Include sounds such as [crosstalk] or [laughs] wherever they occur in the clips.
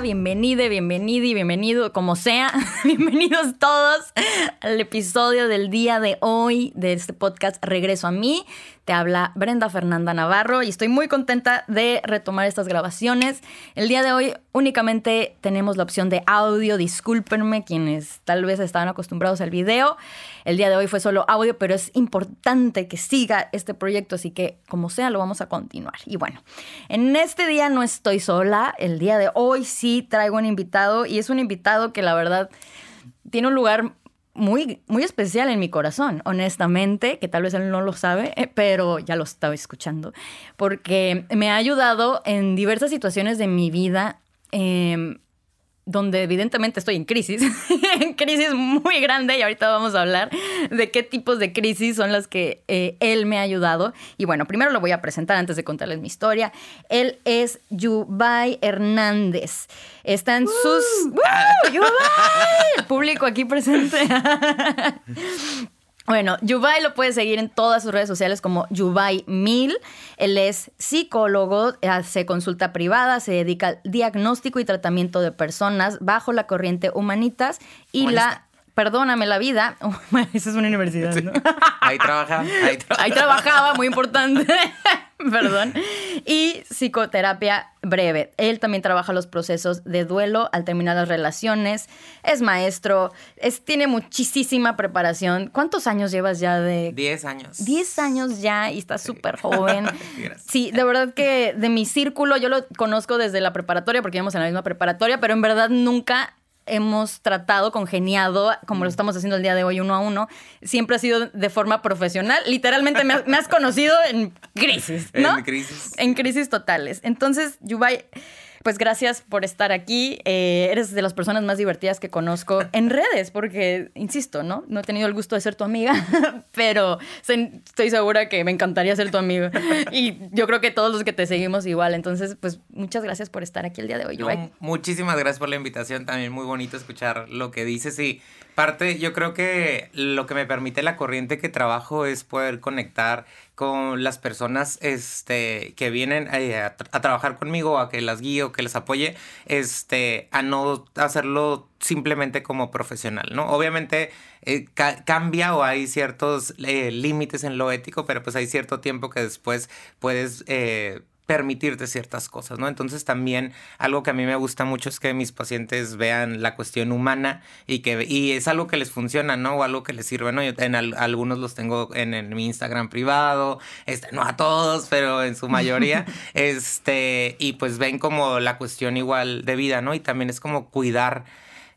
Bienvenida, bienvenido y bienvenido, como sea, [laughs] bienvenidos todos al episodio del día de hoy de este podcast Regreso a mí. Te habla Brenda Fernanda Navarro y estoy muy contenta de retomar estas grabaciones. El día de hoy únicamente tenemos la opción de audio, discúlpenme quienes tal vez estaban acostumbrados al video. El día de hoy fue solo audio, pero es importante que siga este proyecto, así que como sea lo vamos a continuar. Y bueno, en este día no estoy sola, el día de hoy sí traigo un invitado y es un invitado que la verdad tiene un lugar muy, muy especial en mi corazón, honestamente, que tal vez él no lo sabe, eh, pero ya lo estaba escuchando, porque me ha ayudado en diversas situaciones de mi vida. Eh, donde evidentemente estoy en crisis, [laughs] en crisis muy grande y ahorita vamos a hablar de qué tipos de crisis son las que eh, él me ha ayudado. Y bueno, primero lo voy a presentar antes de contarles mi historia. Él es Yubay Hernández. Está en sus... [laughs] ¡Yubay! El público aquí presente. [laughs] Bueno, Yubay lo puede seguir en todas sus redes sociales como Yubay Mil. Él es psicólogo, hace consulta privada, se dedica al diagnóstico y tratamiento de personas bajo la corriente humanitas y la Perdóname la vida. [laughs] esa es una universidad, ¿no? Ahí trabaja. Ahí, ahí trabajaba, muy importante. [laughs] [laughs] Perdón. Y psicoterapia breve. Él también trabaja los procesos de duelo al terminar las relaciones. Es maestro. Es, tiene muchísima preparación. ¿Cuántos años llevas ya de...? Diez años. Diez años ya y estás súper joven. [laughs] sí, de verdad que de mi círculo, yo lo conozco desde la preparatoria porque íbamos en la misma preparatoria, pero en verdad nunca hemos tratado, congeniado, como lo estamos haciendo el día de hoy uno a uno, siempre ha sido de forma profesional. Literalmente me, has conocido en crisis, [laughs] ¿no? En crisis. En crisis totales. Entonces, Yubay pues gracias por estar aquí. Eh, eres de las personas más divertidas que conozco en redes, porque, insisto, ¿no? No he tenido el gusto de ser tu amiga, [laughs] pero estoy segura que me encantaría ser tu amigo. Y yo creo que todos los que te seguimos igual. Entonces, pues muchas gracias por estar aquí el día de hoy. muchísimas gracias por la invitación. También muy bonito escuchar lo que dices y parte, yo creo que lo que me permite la corriente que trabajo es poder conectar con las personas este, que vienen eh, a, trabajar conmigo, a que las guío, que les apoye, este, a no hacerlo simplemente como profesional, ¿no? Obviamente eh, cambia o hay ciertos eh, límites en lo ético, pero pues hay cierto tiempo que después puedes permitirte ciertas cosas, ¿no? Entonces también algo que a mí me gusta mucho es que mis pacientes vean la cuestión humana y que y es algo que les funciona, ¿no? O algo que les sirve, ¿no? Yo en algunos los tengo en, mi Instagram privado, este, no a todos, pero en su mayoría, [laughs] este, y pues ven como la cuestión igual de vida, ¿no? Y también es como cuidar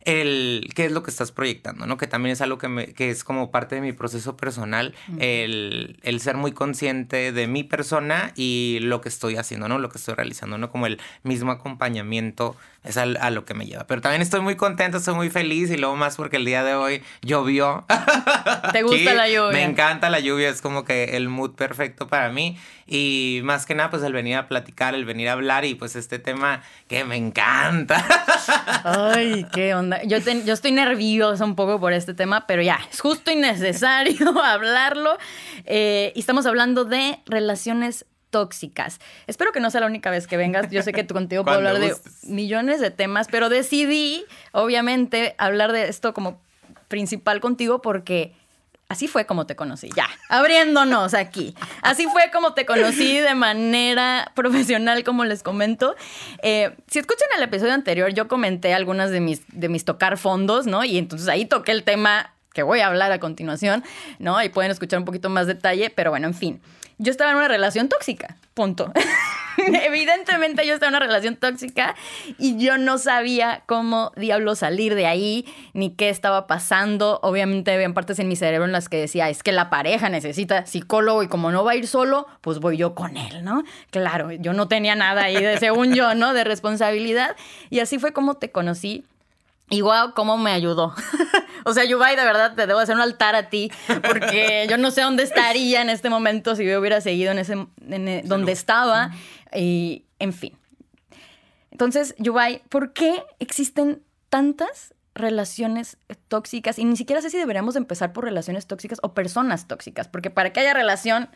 el qué es lo que estás proyectando, ¿no? Que también es algo que, me, que es como parte de mi proceso personal, el, el, ser muy consciente de mi persona y lo que estoy haciendo, ¿no? Lo que estoy realizando, ¿no? Como el mismo acompañamiento es a, lo que me lleva. Pero también estoy muy contento, estoy muy feliz y luego más porque el día de hoy llovió. [laughs] ¿Te gusta la lluvia? Me encanta la lluvia, es como que el mood perfecto para mí. Y más que nada, pues el venir a platicar, el venir a hablar y pues este tema que me encanta. Ay, qué onda. Yo, yo estoy nerviosa un poco por este tema, pero ya, es justo y necesario [laughs] hablarlo. Eh, y estamos hablando de relaciones tóxicas. Espero que no sea la única vez que vengas. Yo sé que tú contigo puedo hablar de millones de temas, pero decidí, obviamente, hablar de esto como principal contigo porque Así fue como te conocí, ya, abriéndonos aquí. Así fue como te conocí de manera profesional, como les comento. Eh, si escuchan el episodio anterior, yo comenté algunas de mis, de mis tocar fondos, ¿no? Y entonces ahí toqué el tema que voy a hablar a continuación, ¿no? Ahí pueden escuchar un poquito más detalle, pero bueno, en fin. Yo estaba en una relación tóxica, punto. [laughs] Evidentemente yo estaba en una relación tóxica y yo no sabía cómo diablo salir de ahí, ni qué estaba pasando. Obviamente había partes en mi cerebro en las que decía, es que la pareja necesita psicólogo y como no va a ir solo, pues voy yo con él, ¿no? Claro, yo no tenía nada ahí de, según yo, ¿no? De responsabilidad. Y así fue como te conocí. Y wow, cómo me ayudó. O sea, Yubai, de verdad te debo hacer un altar a ti, porque yo no sé dónde estaría en este momento si yo hubiera seguido en ese en donde estaba. Y, en fin. Entonces, Yubai, ¿por qué existen tantas relaciones tóxicas? Y ni siquiera sé si deberíamos empezar por relaciones tóxicas o personas tóxicas, porque para que haya relación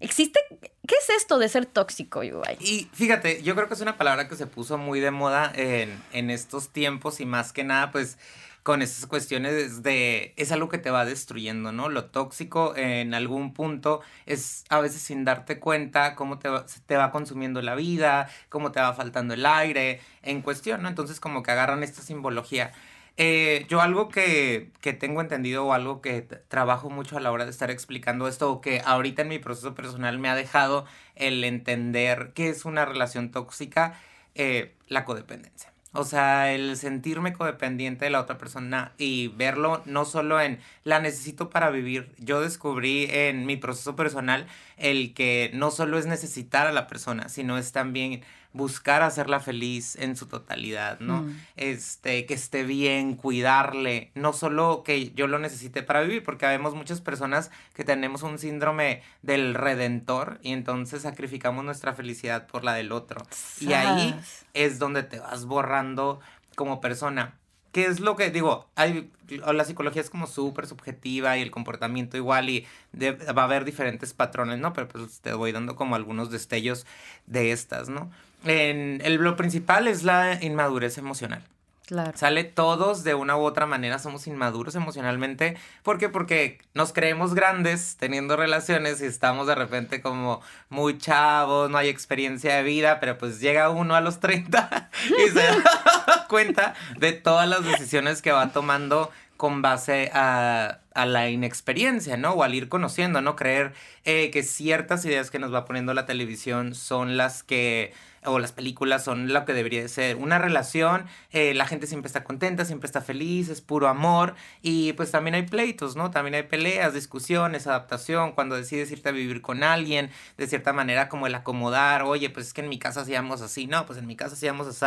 ¿Existe? ¿Qué es esto de ser tóxico, Yubai? Y fíjate, yo creo que es una palabra que se puso muy de moda en, en estos tiempos y más que nada, pues con esas cuestiones de es algo que te va destruyendo, ¿no? Lo tóxico en algún punto es a veces sin darte cuenta cómo te va, te va consumiendo la vida, cómo te va faltando el aire en cuestión, ¿no? Entonces como que agarran esta simbología. Eh, yo algo que, que, tengo entendido o algo que trabajo mucho a la hora de estar explicando esto o que ahorita en mi proceso personal me ha dejado el entender qué es una relación tóxica, eh, la codependencia. O sea, el sentirme codependiente de la otra persona y verlo no solo en la necesito para vivir. Yo descubrí en mi proceso personal el que no solo es necesitar a la persona, sino es también buscar hacerla feliz en su totalidad, ¿no? Mm. Este, que esté bien, cuidarle, no solo que yo lo necesite para vivir, porque vemos muchas personas que tenemos un síndrome del redentor y entonces sacrificamos nuestra felicidad por la del otro. Y ahí es donde te vas borrando como persona. ¿Qué es lo que digo? Hay, la psicología es como súper subjetiva y el comportamiento igual y va a haber diferentes patrones, ¿no? Pero pues te voy dando como algunos destellos de estas, ¿no? En, el, lo principal es la inmadurez emocional. Claro. Sale todos de una u otra manera, somos inmaduros emocionalmente. ¿Por qué? Porque nos creemos grandes teniendo relaciones y estamos de repente como muy chavos, no hay experiencia de vida, pero pues llega uno a los [laughs] 30 y se da [laughs] cuenta de todas las decisiones que va tomando con base a, a, la inexperiencia, ¿no? O al ir conociendo, ¿no? Creer eh, que ciertas ideas que nos va poniendo la televisión son las que o las películas son lo que debería de ser. Una relación, eh, la gente siempre está contenta, siempre está feliz, es puro amor y pues también hay pleitos, ¿no? También hay peleas, discusiones, adaptación, cuando decides irte a vivir con alguien, de cierta manera como el acomodar, oye, pues es que en mi casa hacíamos así, no, pues en mi casa hacíamos así.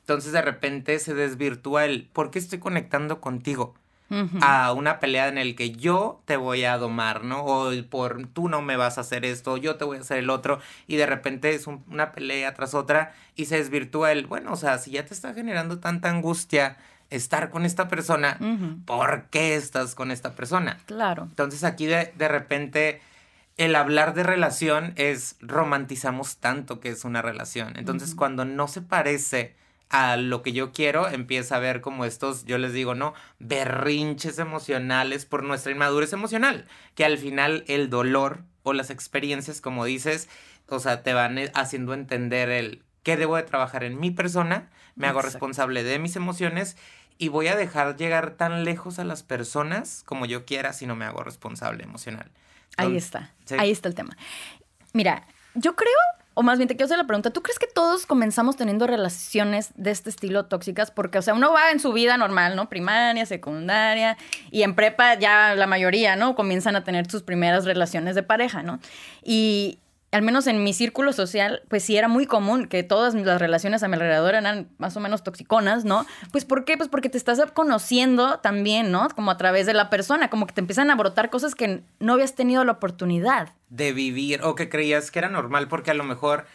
Entonces de repente se desvirtúa el, ¿por qué estoy conectando contigo? A una pelea en el que yo te voy a domar, ¿no? O por tú no me vas a hacer esto, yo te voy a hacer el otro, y de repente es una pelea tras otra y se desvirtúa el, bueno, o sea, si ya te está generando tanta angustia estar con esta persona, ¿por qué estás con esta persona? Claro. Entonces aquí de, de repente el hablar de relación es romantizamos tanto que es una relación. Entonces, cuando no se parece a lo que yo quiero, empieza a ver como estos, yo les digo, ¿no? Berrinches emocionales por nuestra inmadurez emocional, que al final el dolor o las experiencias, como dices, o sea, te van eh, haciendo entender el qué debo de trabajar en mi persona, me hago responsable de mis emociones y voy a dejar llegar tan lejos a las personas como yo quiera si no me hago responsable emocional. Ahí está, ahí está el tema. Mira, yo creo o más bien te quiero hacer la pregunta, ¿tú crees que todos comenzamos teniendo relaciones de este estilo tóxicas? Porque, o sea, uno va en su vida normal, ¿no? Primaria, secundaria, y en prepa ya la mayoría, ¿no? Comienzan a tener sus primeras relaciones de pareja, ¿no? Y, al menos en mi círculo social, pues sí era muy común que todas las relaciones a mi alrededor eran más o menos toxiconas, ¿no? Pues ¿por qué? Pues porque te estás conociendo también, ¿no? Como a través de la persona, como que te empiezan a brotar cosas que no habías tenido la oportunidad. De vivir o que creías que era normal porque a lo mejor...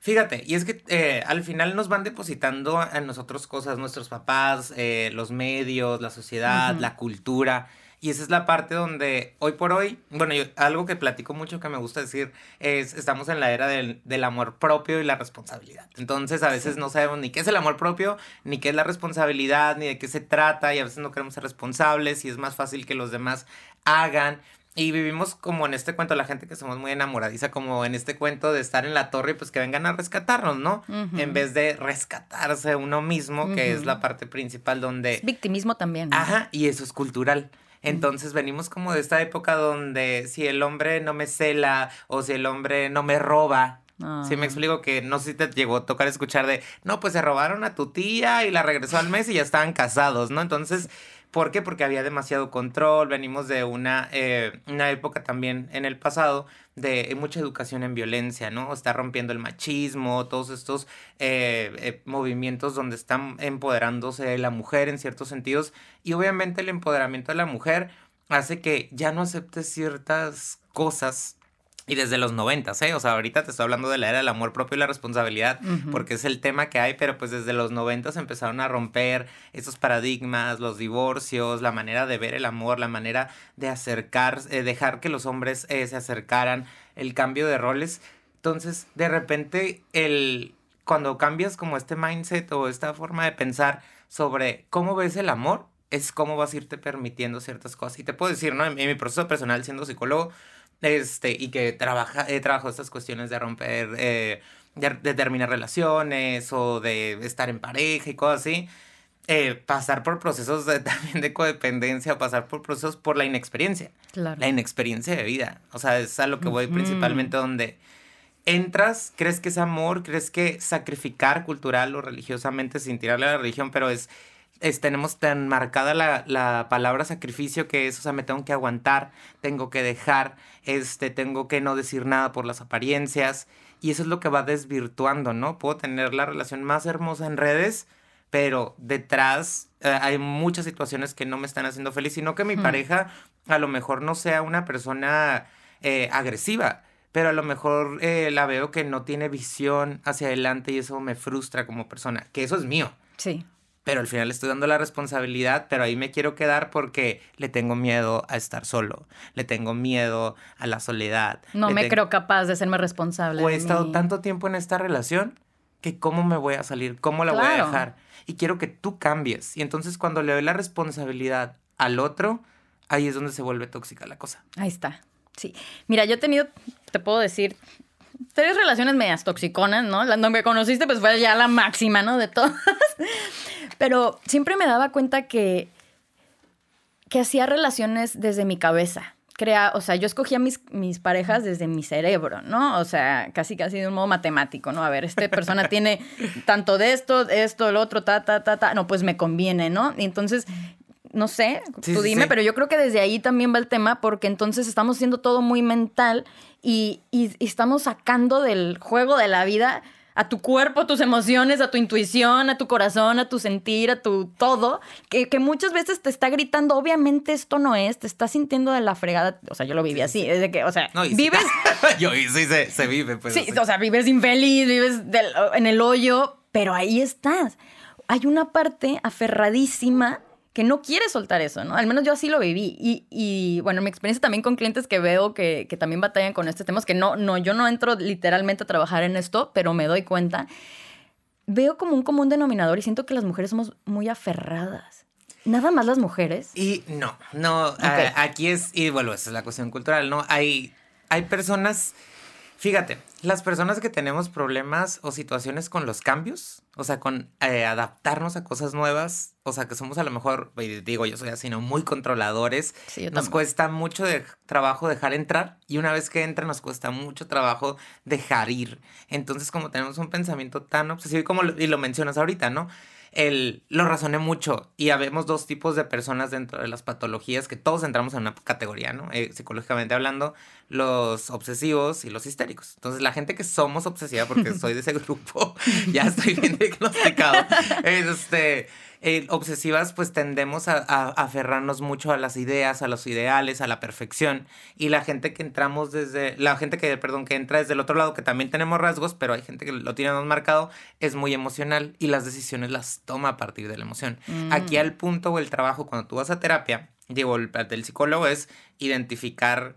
Fíjate, y es que eh, al final nos van depositando a nosotros cosas, nuestros papás, eh, los medios, la sociedad, la cultura. Y esa es la parte donde hoy por hoy, bueno, yo, algo que platico mucho que me gusta decir es, estamos en la era del, amor propio y la responsabilidad. Entonces a veces no sabemos ni qué es el amor propio, ni qué es la responsabilidad, ni de qué se trata, y a veces no queremos ser responsables y es más fácil que los demás hagan. Y vivimos como en este cuento, la gente que somos muy enamoradiza, como en este cuento de estar en la torre y pues que vengan a rescatarnos, ¿no? En vez de rescatarse uno mismo, que es la parte principal donde... victimismo también. Ajá, y eso es cultural. Entonces venimos como de esta época donde si el hombre no me cela o si el hombre no me roba, Si me explico que no sé si te llegó a tocar escuchar de, no, pues se robaron a tu tía y la regresó al mes y ya estaban casados, ¿no? Entonces, ¿por qué? Porque había demasiado control, venimos de una, eh, una época también en el pasado de mucha educación en violencia, ¿no? Está rompiendo el machismo, todos estos eh, eh, movimientos donde están empoderándose la mujer en ciertos sentidos y obviamente el empoderamiento de la mujer hace que ya no acepte ciertas cosas y desde los noventas, ¿eh? O sea, ahorita te estoy hablando de la era del amor propio y la responsabilidad, porque es el tema que hay, pero pues desde los noventas empezaron a romper esos paradigmas, los divorcios, la manera de ver el amor, la manera de acercar, eh, dejar que los hombres eh, se acercaran, el cambio de roles. Entonces, de repente, el, cuando cambias como este mindset o esta forma de pensar sobre cómo ves el amor, es cómo vas a irte permitiendo ciertas cosas. Y te puedo decir, ¿no? en mi proceso personal siendo psicólogo, este, y que trabaja, he trabajado estas cuestiones de romper, eh, de, terminar relaciones o de estar en pareja y cosas así. Eh, pasar por procesos de, [laughs] también de codependencia, pasar por procesos por la inexperiencia. La inexperiencia de vida. O sea, es a lo que voy principalmente donde entras, crees que es amor, crees que sacrificar cultural o religiosamente sin tirarle a la religión, pero es tenemos tan marcada la, palabra sacrificio que es, o sea, me tengo que aguantar, tengo que dejar, este, tengo que no decir nada por las apariencias. Y eso es lo que va desvirtuando, ¿no? Puedo tener la relación más hermosa en redes, pero detrás eh, hay muchas situaciones que no me están haciendo feliz, sino que mi pareja a lo mejor no sea una persona eh, agresiva, pero a lo mejor eh, la veo que no tiene visión hacia adelante y eso me frustra como persona, que eso es mío. Sí pero al final le estoy dando la responsabilidad, pero ahí me quiero quedar porque le tengo miedo a estar solo, le tengo miedo a la soledad. No me creo capaz de serme responsable. O he estado tanto tiempo en esta relación que cómo me voy a salir, cómo la voy a dejar. Y quiero que tú cambies. Y entonces cuando le doy la responsabilidad al otro, ahí es donde se vuelve tóxica la cosa. Ahí está. Sí. Mira, yo he tenido, te puedo decir, tres relaciones medias toxiconas, ¿no? La que conociste, pues fue ya la máxima, ¿no? De todas. Pero siempre me daba cuenta que, que hacía relaciones desde mi cabeza. Crea, o sea, yo escogía mis, mis parejas desde mi cerebro, ¿no? O sea, casi casi de un modo matemático, ¿no? A ver, esta persona tiene tanto de esto, esto, el otro, ta, ta, ta, ta. No, pues me conviene, ¿no? Y entonces no sé, tú dime, pero yo creo que desde ahí también va el tema, porque entonces estamos haciendo todo muy mental y, estamos sacando del juego de la vida a tu cuerpo, a tus emociones, a tu intuición, a tu corazón, a tu sentir, a tu todo, que, muchas veces te está gritando, obviamente esto no es, te estás sintiendo de la fregada, o sea, yo lo viví así, desde que, o sea, vives... [laughs] yo sí se, vive, pues. Sí, o sea, vives infeliz, vives en el hoyo, pero ahí estás. Hay una parte aferradísima que no quiere soltar eso, ¿no? Al menos yo así lo viví. Y, y bueno, mi experiencia también con clientes que veo que, que, también batallan con este tema, es que no, no, yo no entro literalmente a trabajar en esto, pero me doy cuenta. Veo como un común denominador y siento que las mujeres somos muy aferradas. Nada más las mujeres. Y no, no, aquí es, y bueno, esa es la cuestión cultural, ¿no? Hay, hay personas Fíjate, las personas que tenemos problemas o situaciones con los cambios, o sea, con eh, adaptarnos a cosas nuevas, o sea, que somos a lo mejor, digo yo soy así, ¿no? Muy controladores, nos cuesta mucho de trabajo dejar entrar y una vez que entra nos cuesta mucho trabajo dejar ir. Entonces, como tenemos un pensamiento tan obsesivo, como y lo mencionas ahorita, ¿no? el, lo razoné mucho y habemos dos tipos de personas dentro de las patologías que todos entramos en una categoría, ¿no? Eh, psicológicamente hablando, los obsesivos y los histéricos. Entonces, la gente que somos obsesiva, porque [laughs] soy de ese grupo, [laughs] ya estoy bien diagnosticado, este eh, obsesivas pues tendemos a, aferrarnos mucho a las ideas, a los ideales, a la perfección. Y la gente que entramos desde, la gente que, perdón, que entra desde el otro lado, que también tenemos rasgos, pero hay gente que lo tiene más marcado, es muy emocional y las decisiones las toma a partir de la emoción. Mm. Aquí al punto o el trabajo cuando tú vas a terapia, digo, el del psicólogo es identificar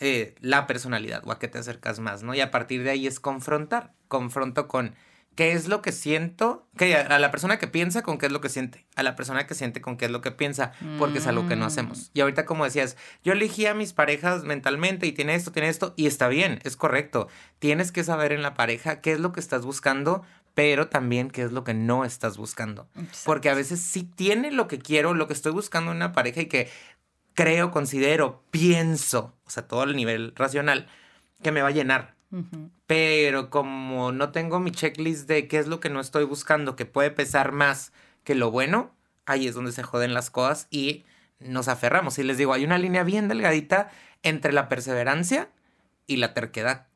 eh, la personalidad o a qué te acercas más, ¿no? Y a partir de ahí es confrontar. Confronto con qué es lo que siento, que a la persona que piensa con qué es lo que siente, a la persona que siente con qué es lo que piensa, porque es algo que no mm. hacemos. Y ahorita como decías, yo elegí a mis parejas mentalmente y tiene esto, tiene esto, y está bien, es correcto. Tienes que saber en la pareja qué es lo que estás buscando, pero también qué es lo que no estás buscando. Porque a veces sí tiene lo que quiero, lo que estoy buscando en una pareja y que creo, considero, pienso, o sea, todo el nivel racional, que me va a llenar pero como no tengo mi checklist de qué es lo que no estoy buscando, que puede pesar más que lo bueno, ahí es donde se joden las cosas y nos aferramos. Y les digo, hay una línea bien delgadita entre la perseverancia y la terquedad.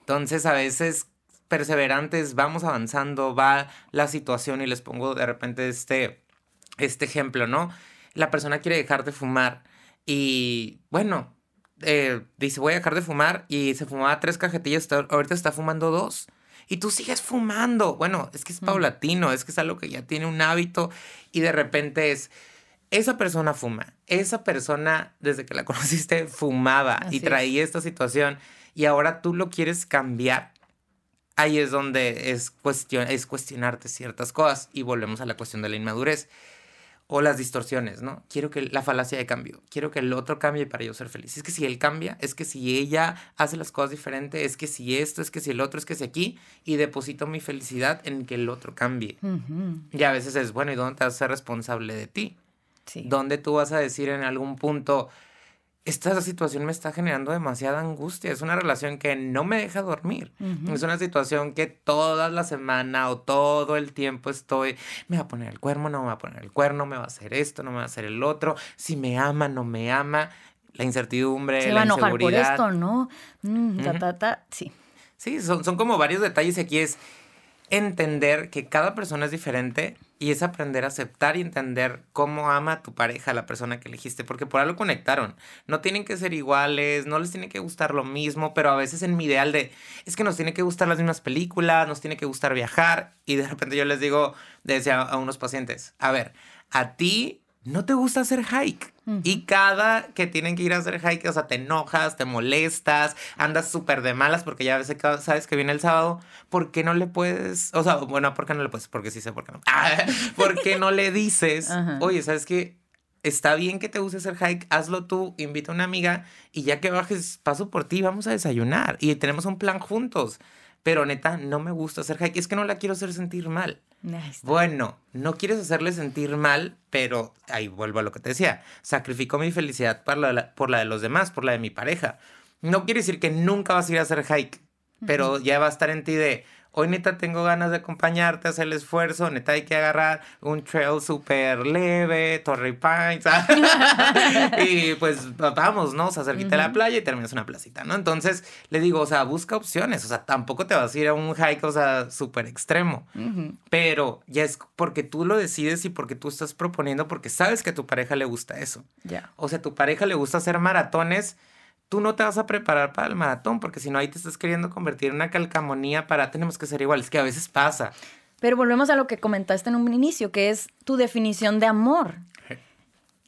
Entonces, a veces perseverantes, vamos avanzando, va la situación y les pongo de repente este, este ejemplo, ¿no? La persona quiere dejar de fumar y, bueno, eh, dice, voy a dejar de fumar y se fumaba tres cajetillas, ahorita está fumando dos. Y tú sigues fumando. Bueno, es que es paulatino, es que es algo que ya tiene un hábito y de repente es, esa persona fuma, esa persona desde que la [laughs] conociste fumaba y traía esta situación y ahora tú lo quieres cambiar. Ahí es donde es, cuestión, es cuestionarte ciertas cosas y volvemos a la cuestión de la inmadurez o las distorsiones, ¿no? Quiero que la falacia de cambio, quiero que el otro cambie para yo ser feliz. Es que si él cambia, es que si ella hace las cosas diferentes, es que si esto, es que si el otro, es que si aquí, y deposito mi felicidad en que el otro cambie. Y a veces es, bueno, ¿y dónde te vas a ser responsable de ti? Sí. ¿Dónde tú vas a decir en algún punto, esta situación me está generando demasiada angustia. Es una relación que no me deja dormir. Es una situación que toda la semana o todo el tiempo estoy, me va a poner el cuerno, no me va a poner el cuerno, me va a hacer esto, no me va a hacer el otro, si me ama, no me ama, la incertidumbre, Se va a enojar por esto, ¿no? Mm, sí. Sí, son, son como varios detalles y aquí es entender que cada persona es diferente y es aprender a aceptar y entender cómo ama a tu pareja, la persona que elegiste, porque por algo conectaron. No tienen que ser iguales, no les tiene que gustar lo mismo, pero a veces en mi ideal de, es que nos tiene que gustar las mismas películas, nos tiene que gustar viajar, y de repente yo les digo, decía a unos pacientes, a ver, a ti no te gusta hacer hike. Y cada que tienen que ir a hacer hike, o sea, te enojas, te molestas, andas súper de malas porque ya veces sabes que viene el sábado. ¿Por qué no le puedes? O sea, bueno, ¿por qué no le puedes? Porque sí sé por qué no. [laughs] ¿Por qué no le dices, oye, ¿sabes qué? Está bien que te guste hacer hike, hazlo tú, invita a una amiga y ya que bajes, paso por ti, vamos a desayunar y tenemos un plan juntos. Pero neta, no me gusta hacer hike, es que no la quiero hacer sentir mal. Bueno, no quieres hacerle sentir mal, pero ahí vuelvo a lo que te decía. Sacrifico mi felicidad por la, por la de los demás, por la de mi pareja. No quiere decir que nunca vas a ir a hacer hike, pero ya va a estar en ti de, hoy neta tengo ganas de acompañarte, hacer el esfuerzo, neta hay que agarrar un trail súper leve, Torrey Pines, [laughs] y pues vamos, ¿no? O sea, cerquita de la playa y terminas una placita, ¿no? Entonces le digo, o sea, busca opciones, o sea, tampoco te vas a ir a un hike, o sea, súper extremo, pero ya es porque tú lo decides y porque tú estás proponiendo, porque sabes que a tu pareja le gusta eso. Ya. O sea, a tu pareja le gusta hacer maratones tú no te vas a preparar para el maratón, porque si no ahí te estás queriendo convertir en una calcamonía para tenemos que ser iguales, que a veces pasa. Pero volvemos a lo que comentaste en un inicio, que es tu definición de amor.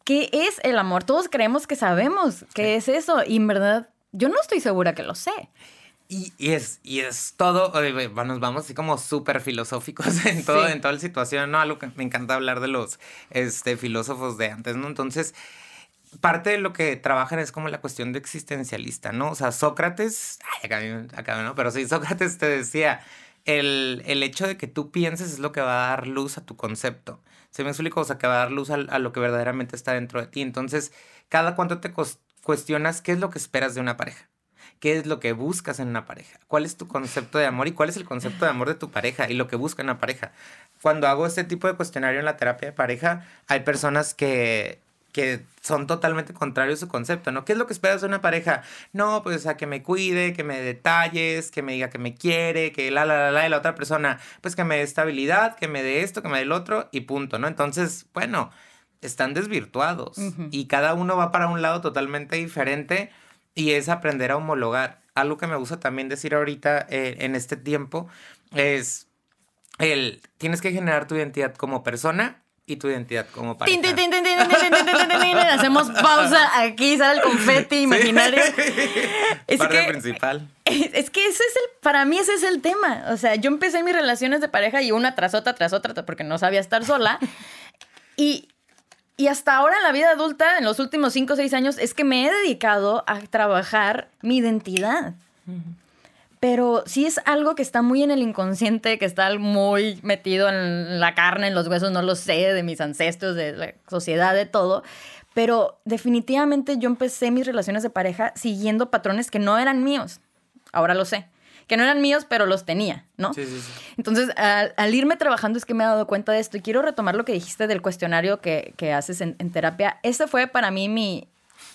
¿Qué es el amor? Todos creemos que sabemos qué es eso, y en verdad yo no estoy segura que lo sé. Y, es, y es todo, nos vamos así como súper filosóficos [laughs] en todo, en toda la situación, ¿no? Algo que me encanta hablar de los este, filósofos de antes, ¿no? Entonces, parte de lo que trabajan es como la cuestión de existencialista, ¿no? O sea, Sócrates, ay, acá, ¿no? Pero sí, [laughs] Sócrates te decía, el, hecho de que tú pienses es lo que va a dar luz a tu concepto. ¿Se me explico? O sea, que va a dar luz a, lo que verdaderamente está dentro de ti. Entonces, cada cuánto te cuestionas qué es lo que esperas de una pareja. ¿Qué es lo que buscas en una pareja? ¿Cuál es tu concepto de amor y cuál es el concepto de amor de tu pareja y lo que busca una pareja? Cuando hago este tipo de cuestionario en la terapia de pareja, hay personas que que son totalmente contrarios a su concepto, ¿no? ¿Qué es lo que esperas de una pareja? No, pues a que me cuide, que me detalles, que me diga que me quiere, que la, la, la, la, y la otra persona, pues que me dé estabilidad, que me dé esto, que me dé el otro, y punto, ¿no? Entonces, bueno, están desvirtuados y cada uno va para un lado totalmente diferente y es aprender a homologar. Algo que me gusta también decir ahorita eh, en este tiempo es el, tienes que generar tu identidad como persona y tu identidad como pareja. Hacemos pausa aquí, sale el confeti imaginario. Es Parte que, principal. Es que ese es el, para mí ese es el tema. O sea, yo empecé mis relaciones de pareja y una tras otra, tras otra, porque no sabía estar sola. Y, y hasta ahora en la vida adulta, en los últimos cinco o seis años, es que me he dedicado a trabajar mi identidad pero sí es algo que está muy en el inconsciente, que está muy metido en la carne, en los huesos, no lo sé, de mis ancestros, de la sociedad, de todo. Pero definitivamente yo empecé mis relaciones de pareja siguiendo patrones que no eran míos. Ahora lo sé. Que no eran míos, pero los tenía, ¿no? Sí, sí, sí. Entonces, al, irme trabajando es que me he dado cuenta de esto. Y quiero retomar lo que dijiste del cuestionario que, que haces en, en terapia. Ese fue para mí mi,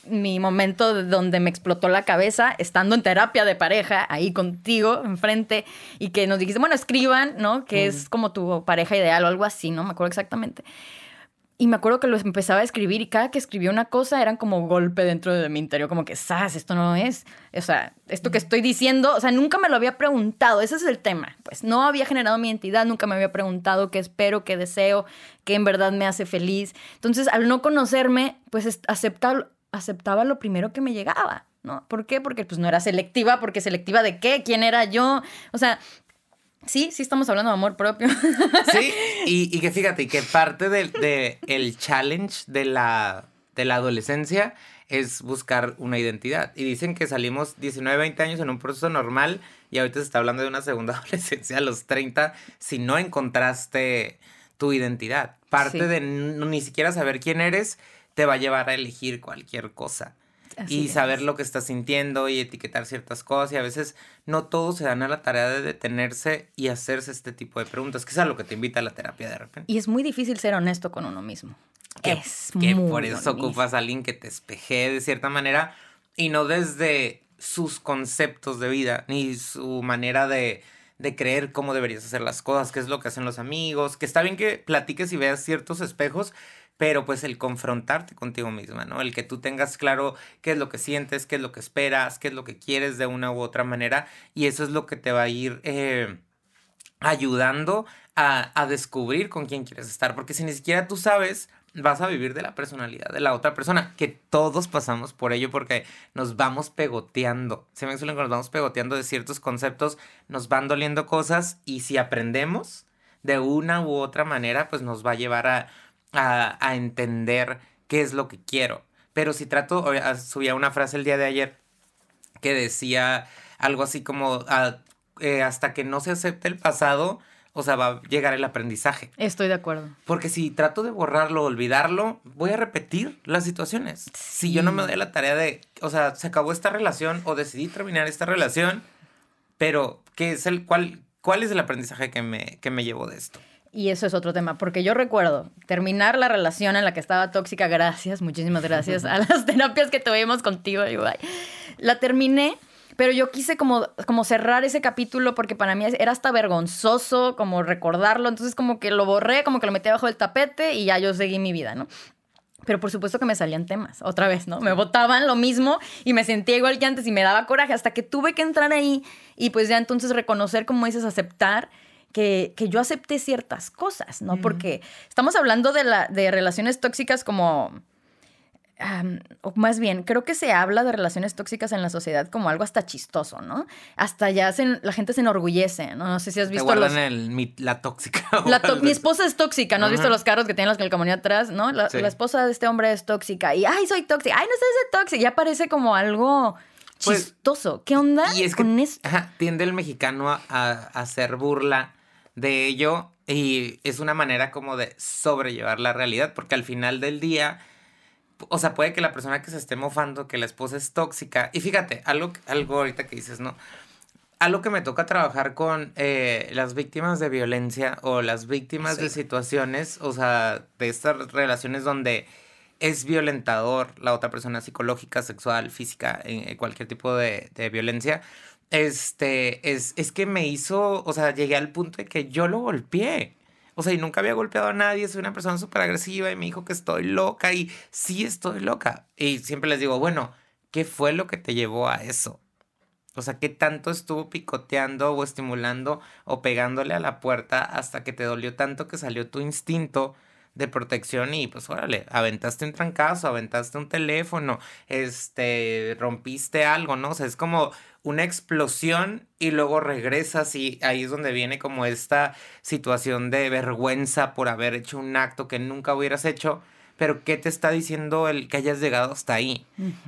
mi momento donde me explotó la cabeza, estando en terapia de pareja, ahí contigo, enfrente, y que nos dijiste, bueno, escriban, ¿no? Que es como tu pareja ideal o algo así, ¿no? Me acuerdo exactamente. y me acuerdo que lo empezaba a escribir y cada que escribía una cosa eran como golpe dentro de mi interior, como que, ¡zas! Esto no es. O sea, esto que estoy diciendo, o sea, nunca me lo había preguntado. Ese es el tema. Pues no había generado mi identidad, nunca me había preguntado qué espero, qué deseo, qué en verdad me hace feliz. Entonces, al no conocerme, pues aceptar, aceptaba lo primero que me llegaba. ¿no? ¿Por qué? Porque pues no era selectiva, porque selectiva de qué, quién era yo. O sea, Sí, sí estamos hablando de amor propio. Sí, [laughs] y, que fíjate, que parte del de el challenge de la, de la adolescencia es buscar una identidad. Y dicen que salimos 19, 20 años en un proceso normal y ahorita se está hablando de una segunda [laughs] adolescencia a los 30 si no encontraste tu identidad. Parte de ni siquiera saber quién eres te va a llevar a elegir cualquier cosa y saber lo que estás sintiendo y etiquetar ciertas cosas y a veces no todos se dan a la tarea de detenerse y hacerse este tipo de preguntas, que es a lo que te invita a la terapia de repente. Y es muy difícil ser honesto con uno mismo. Que, es que por eso ocupas a alguien que te espeje de cierta manera y no desde sus conceptos de vida ni su manera de, de creer cómo deberías hacer las cosas, qué es lo que hacen los amigos, que está bien que platiques y veas ciertos espejos, pero pues el confrontarte contigo misma, ¿no? El que tú tengas claro qué es lo que sientes, qué es lo que esperas, qué es lo que quieres de una u otra manera, y eso es lo que te va a ir eh, ayudando a, a descubrir con quién quieres estar, porque si ni siquiera tú sabes, vas a vivir de la personalidad de la otra persona, que todos pasamos por ello porque nos vamos pegoteando. Se me suelen que nos vamos pegoteando de ciertos conceptos, nos van doliendo cosas y si aprendemos de una u otra manera, pues nos va a llevar a a, entender qué es lo que quiero. Pero si trato, subía una frase el día de ayer que decía algo así como, eh, hasta que no se acepte el pasado, o sea, va a llegar el aprendizaje. Estoy de acuerdo. Porque si trato de borrarlo, olvidarlo, voy a repetir las situaciones. Si yo no me doy la tarea de, o sea, se acabó esta relación o decidí terminar esta relación, pero ¿qué es el cuál cuál es el aprendizaje que me que me llevo de esto? Y eso es otro tema, porque yo recuerdo terminar la relación en la que estaba tóxica, gracias, muchísimas gracias [laughs] a las terapias que tuvimos contigo, La terminé, pero yo quise como, como cerrar ese capítulo porque para mí era hasta vergonzoso como recordarlo, entonces como que lo borré, como que lo metí abajo del tapete y ya yo seguí mi vida, ¿no? Pero por supuesto que me salían temas, otra vez, ¿no? Me votaban lo mismo y me sentía igual que antes y me daba coraje hasta que tuve que entrar ahí y pues ya entonces reconocer, como dices, aceptar que, yo acepté ciertas cosas, ¿no? Porque estamos hablando de, la, de relaciones tóxicas como... o más bien, creo que se habla de relaciones tóxicas en la sociedad como algo hasta chistoso, ¿no? Hasta ya la gente se enorgullece, ¿no? No sé si has visto. Los, el, la tóxica. [laughs] mi esposa es tóxica, ¿no has visto los carros que tienen las calcomanía atrás, ¿no? La, esposa de este hombre es tóxica. Y, ay, soy tóxica. Ay, no sé de tóxica. Ya parece como algo pues, chistoso. ¿Qué onda y es con eso? tiende el mexicano a, a hacer burla de ello y es una manera como de sobrellevar la realidad, porque al final del día, o sea, puede que la persona que se esté mofando, que la esposa es tóxica, y fíjate, algo, algo ahorita que dices, ¿no? Algo que me toca trabajar con eh, las víctimas de violencia o las víctimas de situaciones, o sea, de estas relaciones donde es violentador la otra persona psicológica, sexual, física, en cualquier tipo de, de violencia este, es, es que me hizo, o sea, llegué al punto de que yo lo golpeé. O sea, y nunca había golpeado a nadie, soy una persona súper agresiva y me dijo que estoy loca y sí estoy loca. Y siempre les digo, bueno, ¿qué fue lo que te llevó a eso? O sea, ¿qué tanto estuvo picoteando o estimulando o pegándole a la puerta hasta que te dolió tanto que salió tu instinto de protección y pues órale, aventaste un trancazo, aventaste un teléfono, este, rompiste algo, ¿no? O sea, es como una explosión y luego regresas y ahí es donde viene como esta situación de vergüenza por haber hecho un acto que nunca hubieras hecho, pero ¿qué te está diciendo el que hayas llegado hasta ahí?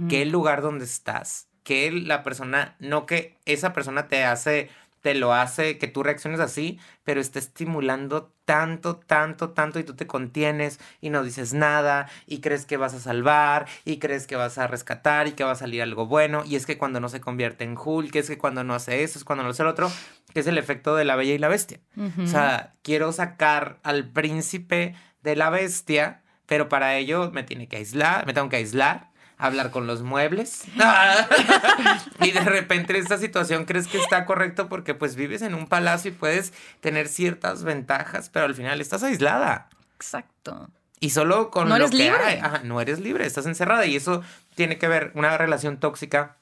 ¿Qué el lugar donde estás? Que la persona, no que esa persona te hace te lo hace que tú reacciones así, pero está estimulando tanto, tanto, tanto y tú te contienes y no dices nada y crees que vas a salvar y crees que vas a rescatar y que va a salir algo bueno y es que cuando no se convierte en Hulk, es que cuando no hace eso, es cuando no hace el otro, que es el efecto de la bella y la bestia. O sea, quiero sacar al príncipe de la bestia, pero para ello me tiene que aislar, me tengo que aislar hablar con los muebles. [laughs] y de repente en esta situación crees que está correcto porque pues vives en un palacio y puedes tener ciertas ventajas, pero al final estás aislada. Exacto. Y solo con no lo eres que libre. hay, ajá, no eres libre, estás encerrada. Y eso tiene que ver una relación tóxica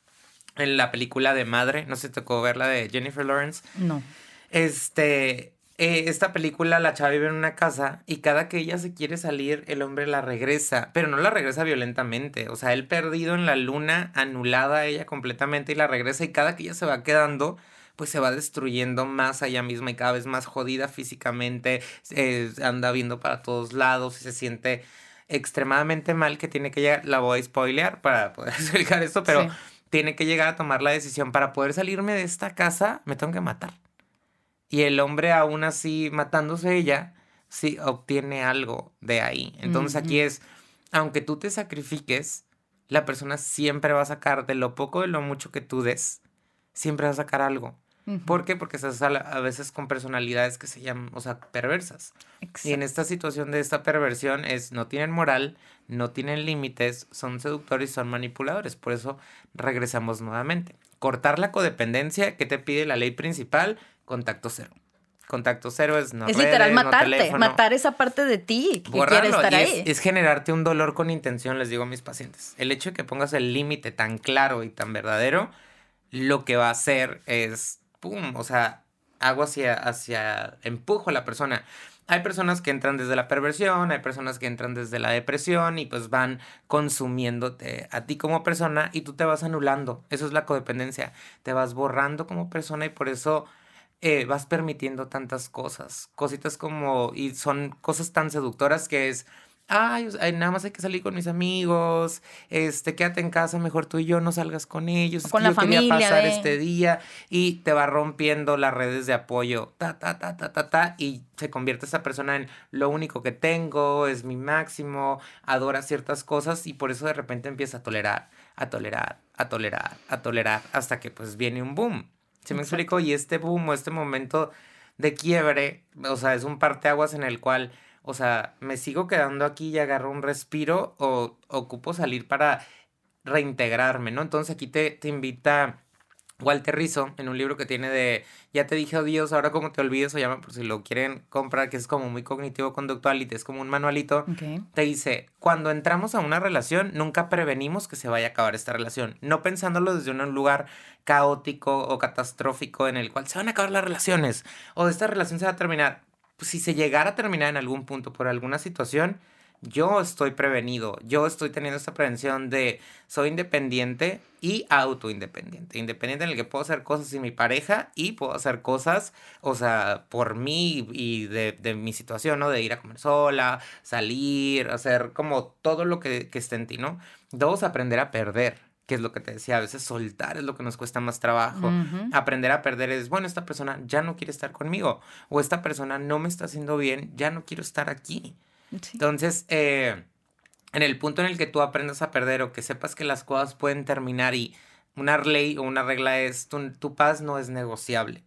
en la película de Madre. No te tocó ver la de Jennifer Lawrence. No. Este, eh, esta película, la chava vive en una casa y cada que ella se quiere salir, el hombre la regresa, pero no la regresa violentamente. O sea, él perdido en la luna, anulada a ella completamente y la regresa y cada que ella se va quedando, pues se va destruyendo más a ella misma y cada vez más jodida físicamente, eh, anda viendo para todos lados y se siente extremadamente mal que tiene que llegar, la voy a spoilear para poder [laughs] explicar esto, pero Sí. tiene que llegar a tomar la decisión para poder salirme de esta casa, me tengo que matar. Y el hombre aún así matándose ella, sí obtiene algo de ahí. Entonces aquí es, aunque tú te sacrifiques, la persona siempre va a sacar de lo poco de lo mucho que tú des, siempre va a sacar algo. Ujú. ¿Por qué? Porque estás a, la- a veces con personalidades que se llaman, o sea, perversas. Y en esta situación de esta perversión es, no tienen moral, no tienen límites, son seductores son manipuladores. Por eso regresamos nuevamente. Cortar la codependencia que te pide la ley principal, contacto cero. Contacto cero es no es redes, literal no matarte, teléfono. matar esa parte de ti que quiere estar ahí. Es, es generarte un dolor con intención, les digo a mis pacientes. El hecho de que pongas el límite tan claro y tan verdadero, lo que va a hacer es, ¡pum! O sea, hago hacia, hacia, empujo a la persona. Hay personas que entran desde la perversión, hay personas que entran desde la depresión y pues van consumiéndote a ti como persona y tú te vas anulando. Eso es la codependencia. Te vas borrando como persona y por eso eh, vas permitiendo tantas cosas. Cositas como, y son cosas tan seductoras que es, ay, nada más hay que salir con mis amigos, este, quédate en casa, mejor tú y yo no salgas con ellos, O es con que la yo quería pasar este día y te va rompiendo las redes de apoyo, ta, ta, ta, ta, ta, ta, y se convierte esa persona en lo único que tengo, es mi máximo, adora ciertas cosas y por eso de repente empieza a tolerar, a tolerar, a tolerar, a tolerar, hasta que pues viene un boom. ¿Sí me Exacto. explico? Y este boom o este momento de quiebre, o sea, es un parteaguas en el cual, o sea, me sigo quedando aquí y agarro un respiro o ocupo salir para reintegrarme, ¿no? Entonces aquí te, te invita Walter Rizzo en un libro que tiene de Ya te dije adiós, ahora como te olvides, se llama por si lo quieren comprar, que es como muy cognitivo-conductual y te- es como un manualito Ok. te dice, cuando entramos a una relación, nunca prevenimos que se vaya a acabar esta relación, no pensándolo desde un lugar caótico o catastrófico en el cual se van a acabar las relaciones o esta relación se va a terminar. Pues si se llegara a terminar en algún punto por alguna situación, yo estoy prevenido, yo estoy teniendo esta prevención de soy independiente y autoindependiente. Independiente en el que puedo hacer cosas sin mi pareja y puedo hacer cosas, o sea, por mí y de, de mi situación, ¿no? De ir a comer sola, salir, hacer como todo lo que, que esté en ti, ¿no? Dos, aprender a perder, que es lo que te decía, a veces soltar es lo que nos cuesta más trabajo. Aprender a perder es, bueno, esta persona ya no quiere estar conmigo o esta persona no me está haciendo bien, ya no quiero estar aquí. Sí. Entonces, eh, en el punto en el que tú aprendas a perder o que sepas que las cosas pueden terminar y una ley o una regla es, tu, tu paz no es negociable.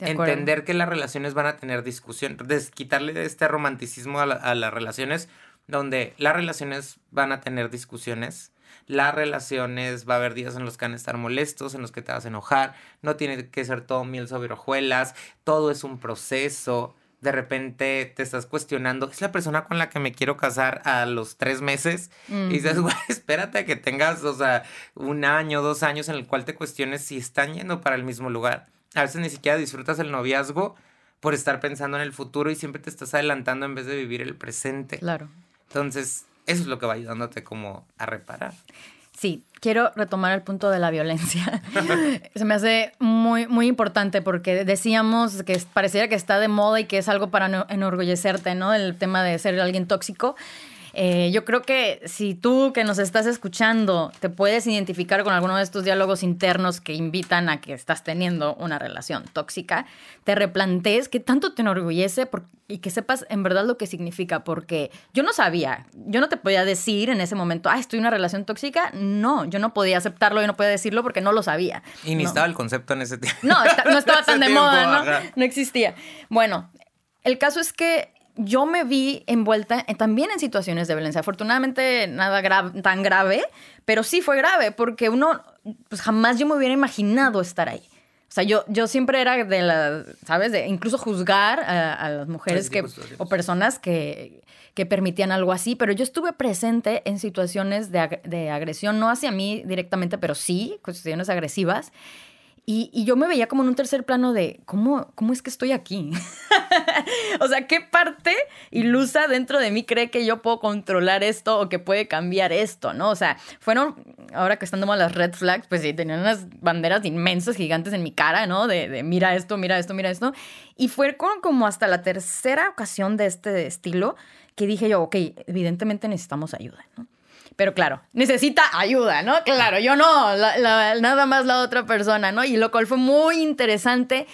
Entender que las relaciones van a tener discusión, des- quitarle este romanticismo a, la- a las relaciones, donde las relaciones van a tener discusiones, las relaciones va a haber días en los que van a estar molestos, en los que te vas a enojar, no tiene que ser todo miel sobre hojuelas, todo es un proceso. De repente te estás cuestionando, ¿es la persona con la que me quiero casar a los tres meses? Y dices, güey, espérate a que tengas, o sea, un año, dos años en el cual te cuestiones si están yendo para el mismo lugar. A veces ni siquiera disfrutas el noviazgo por estar pensando en el futuro y siempre te estás adelantando en vez de vivir el presente. Claro. Entonces, eso es lo que va ayudándote como a reparar. Sí, quiero retomar el punto de la violencia. [laughs] Se me hace muy, muy importante porque decíamos que pareciera que está de moda y que es algo para no- enorgullecerte, ¿no? El tema de ser alguien tóxico. Eh, yo creo que si tú que nos estás escuchando te puedes identificar con alguno de estos diálogos internos que invitan a que estás teniendo una relación tóxica, te replantees qué tanto te enorgullece por- y que sepas en verdad lo que significa, porque yo no sabía, yo no te podía decir en ese momento, ah, estoy en una relación tóxica. No, yo no podía aceptarlo, yo no podía decirlo porque no lo sabía. Y ni No. estaba el concepto en ese tiempo. No, no estaba [laughs] tan de tiempo, moda, ¿no? ajá. No existía. Bueno, el caso es que yo me vi envuelta en- también en situaciones de violencia. Afortunadamente, nada gra- tan grave, pero sí fue grave porque uno, pues jamás yo me hubiera imaginado estar ahí. O sea, yo, yo siempre era de la, ¿sabes? De incluso juzgar a, las mujeres que, o personas que, que, permitían algo así, pero yo estuve presente en situaciones de, de agresión, no hacia mí directamente, pero sí, situaciones agresivas. Y, yo me veía como en un tercer plano de, ¿cómo, cómo es que estoy aquí? [laughs] o sea, ¿qué parte ilusa dentro de mí cree que yo puedo controlar esto o que puede cambiar esto, no? O sea, fueron, ahora que están tomando las red flags, pues sí, tenían unas banderas inmensas, gigantes en mi cara, ¿no? De, mira esto, mira esto, mira esto. Y fue como, como hasta la tercera ocasión de este estilo que dije yo, ok, evidentemente necesitamos ayuda, ¿no? Pero claro, necesita ayuda, ¿no? Claro, yo no, nada más la otra persona, ¿no? Y lo cual fue muy interesante.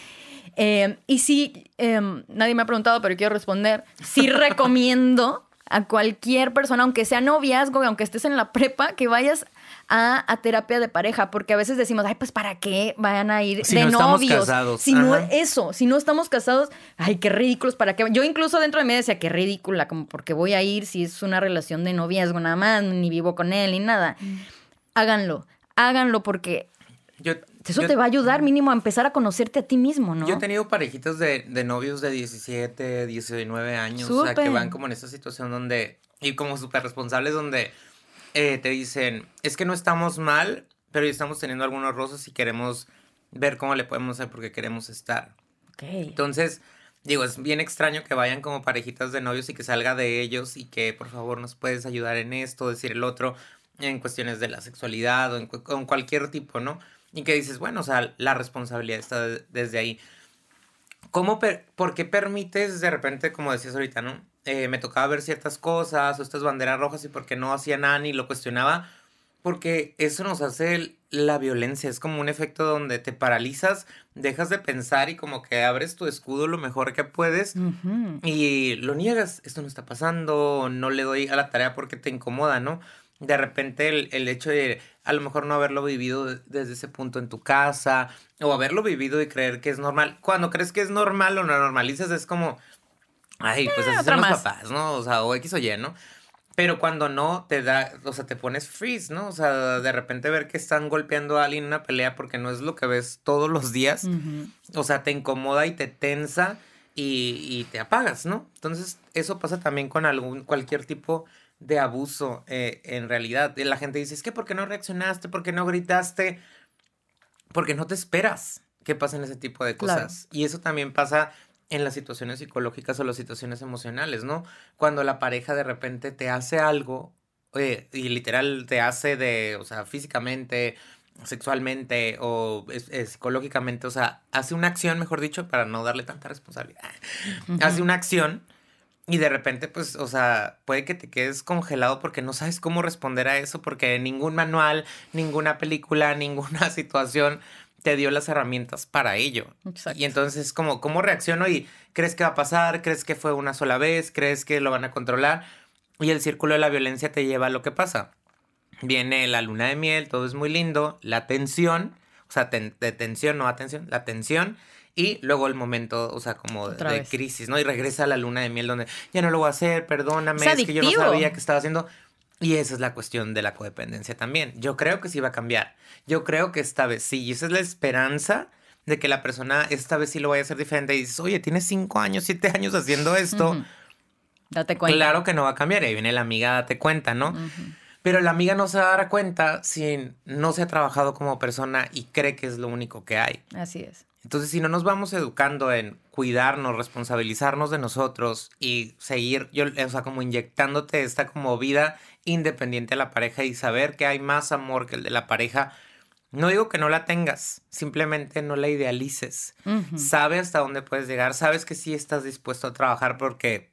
Eh, y sí, em, nadie me ha preguntado, pero quiero responder. Sí [laughs] recomiendo a cualquier persona, aunque sea noviazgo, aunque estés en la prepa, que vayas a, terapia de pareja, porque a veces decimos, ay, pues ¿para qué vayan a ir si de no novios? Estamos casados. Si no, eso, si no estamos casados, ay, qué ridículos, ¿para qué? Yo incluso dentro de mí decía, qué ridícula, como porque voy a ir si es una relación de noviazgo nada más, ni vivo con él, ni nada. Mm. Háganlo, háganlo porque eso te va a ayudar mínimo a empezar a conocerte a ti mismo, ¿no? Yo he tenido parejitos de, novios de 17, 19 años, o sea, que van como en esta situación donde, y como súper responsables donde eh, te dicen, es que no estamos mal, pero estamos teniendo algunos roces y queremos ver cómo le podemos hacer porque queremos estar. Entonces, digo, es bien extraño que vayan como parejitas de novios y que salga de ellos y que por favor nos puedes ayudar en esto, decir el otro, en cuestiones de la sexualidad o en con cualquier tipo, ¿no? Y que dices, bueno, o sea, la responsabilidad está desde ahí. ¿Cómo ¿Por qué permites de repente, como decías ahorita, ¿no? Eh, me tocaba ver ciertas cosas o estas banderas rojas y por qué no hacía nada ni lo cuestionaba, porque eso nos hace la violencia, es como un efecto donde te paralizas, dejas de pensar y como que abres tu escudo lo mejor que puedes y lo niegas, esto no está pasando, no le doy a la tarea porque te incomoda, ¿no? De repente el, el hecho de a lo mejor no haberlo vivido desde ese punto en tu casa o haberlo vivido y creer que es normal. Cuando crees que es normal o lo normalizas es como, Ay, pues así son los papás, ¿no? O sea, o X o Y, ¿no? Pero cuando no, te da, o sea, te pones freeze, ¿no? O sea, de repente ver que están golpeando a alguien en una pelea porque no es lo que ves todos los días. O sea, te incomoda y te tensa y, te apagas, ¿no? Entonces, eso pasa también con algún, cualquier tipo de abuso eh, en realidad. La gente dice, es que ¿por qué no reaccionaste? ¿Por qué no gritaste? Porque no te esperas que pasen ese tipo de cosas. Y eso también pasa en las situaciones psicológicas o las situaciones emocionales, ¿no? Cuando la pareja de repente te hace algo eh, y literal te hace de, o sea, físicamente, sexualmente o psicológicamente, o sea, hace una acción, mejor dicho, para no darle tanta responsabilidad, [laughs] hace una acción y de repente, pues, o sea, puede que te quedes congelado porque no sabes cómo responder a eso, porque ningún manual, ninguna película, [laughs] ninguna situación te dio las herramientas para ello. Exacto. Y entonces, como, ¿cómo reacciono? Y crees que va a pasar, crees que fue una sola vez, crees que lo van a controlar. Y el círculo de la violencia te lleva a lo que pasa. Viene la luna de miel, todo es muy lindo, la tensión, o sea, de tensión, no atención, la tensión. Y luego el momento, o sea, como de, crisis, ¿no? Y regresa a la luna de miel donde ya no lo voy a hacer, perdóname, es que yo no sabía que estaba haciendo. Y esa es la cuestión de la codependencia también. Yo creo que sí va a cambiar. Yo creo que esta vez sí. Y esa es la esperanza de que la persona esta vez sí lo vaya a hacer diferente. Y dices, oye, tienes cinco años, siete años haciendo esto. Date cuenta. Claro que no va a cambiar. Y ahí viene la amiga, date cuenta, ¿no? Pero la amiga no se va a dar cuenta si no se ha trabajado como persona y cree que es lo único que hay. Así es. Entonces, si no nos vamos educando en cuidarnos, responsabilizarnos de nosotros y seguir, yo, o sea, como inyectándote esta como vida independiente a la pareja y saber que hay más amor que el de la pareja, no digo que no la tengas, simplemente no la idealices. Sabe hasta dónde puedes llegar, sabes que sí estás dispuesto a trabajar porque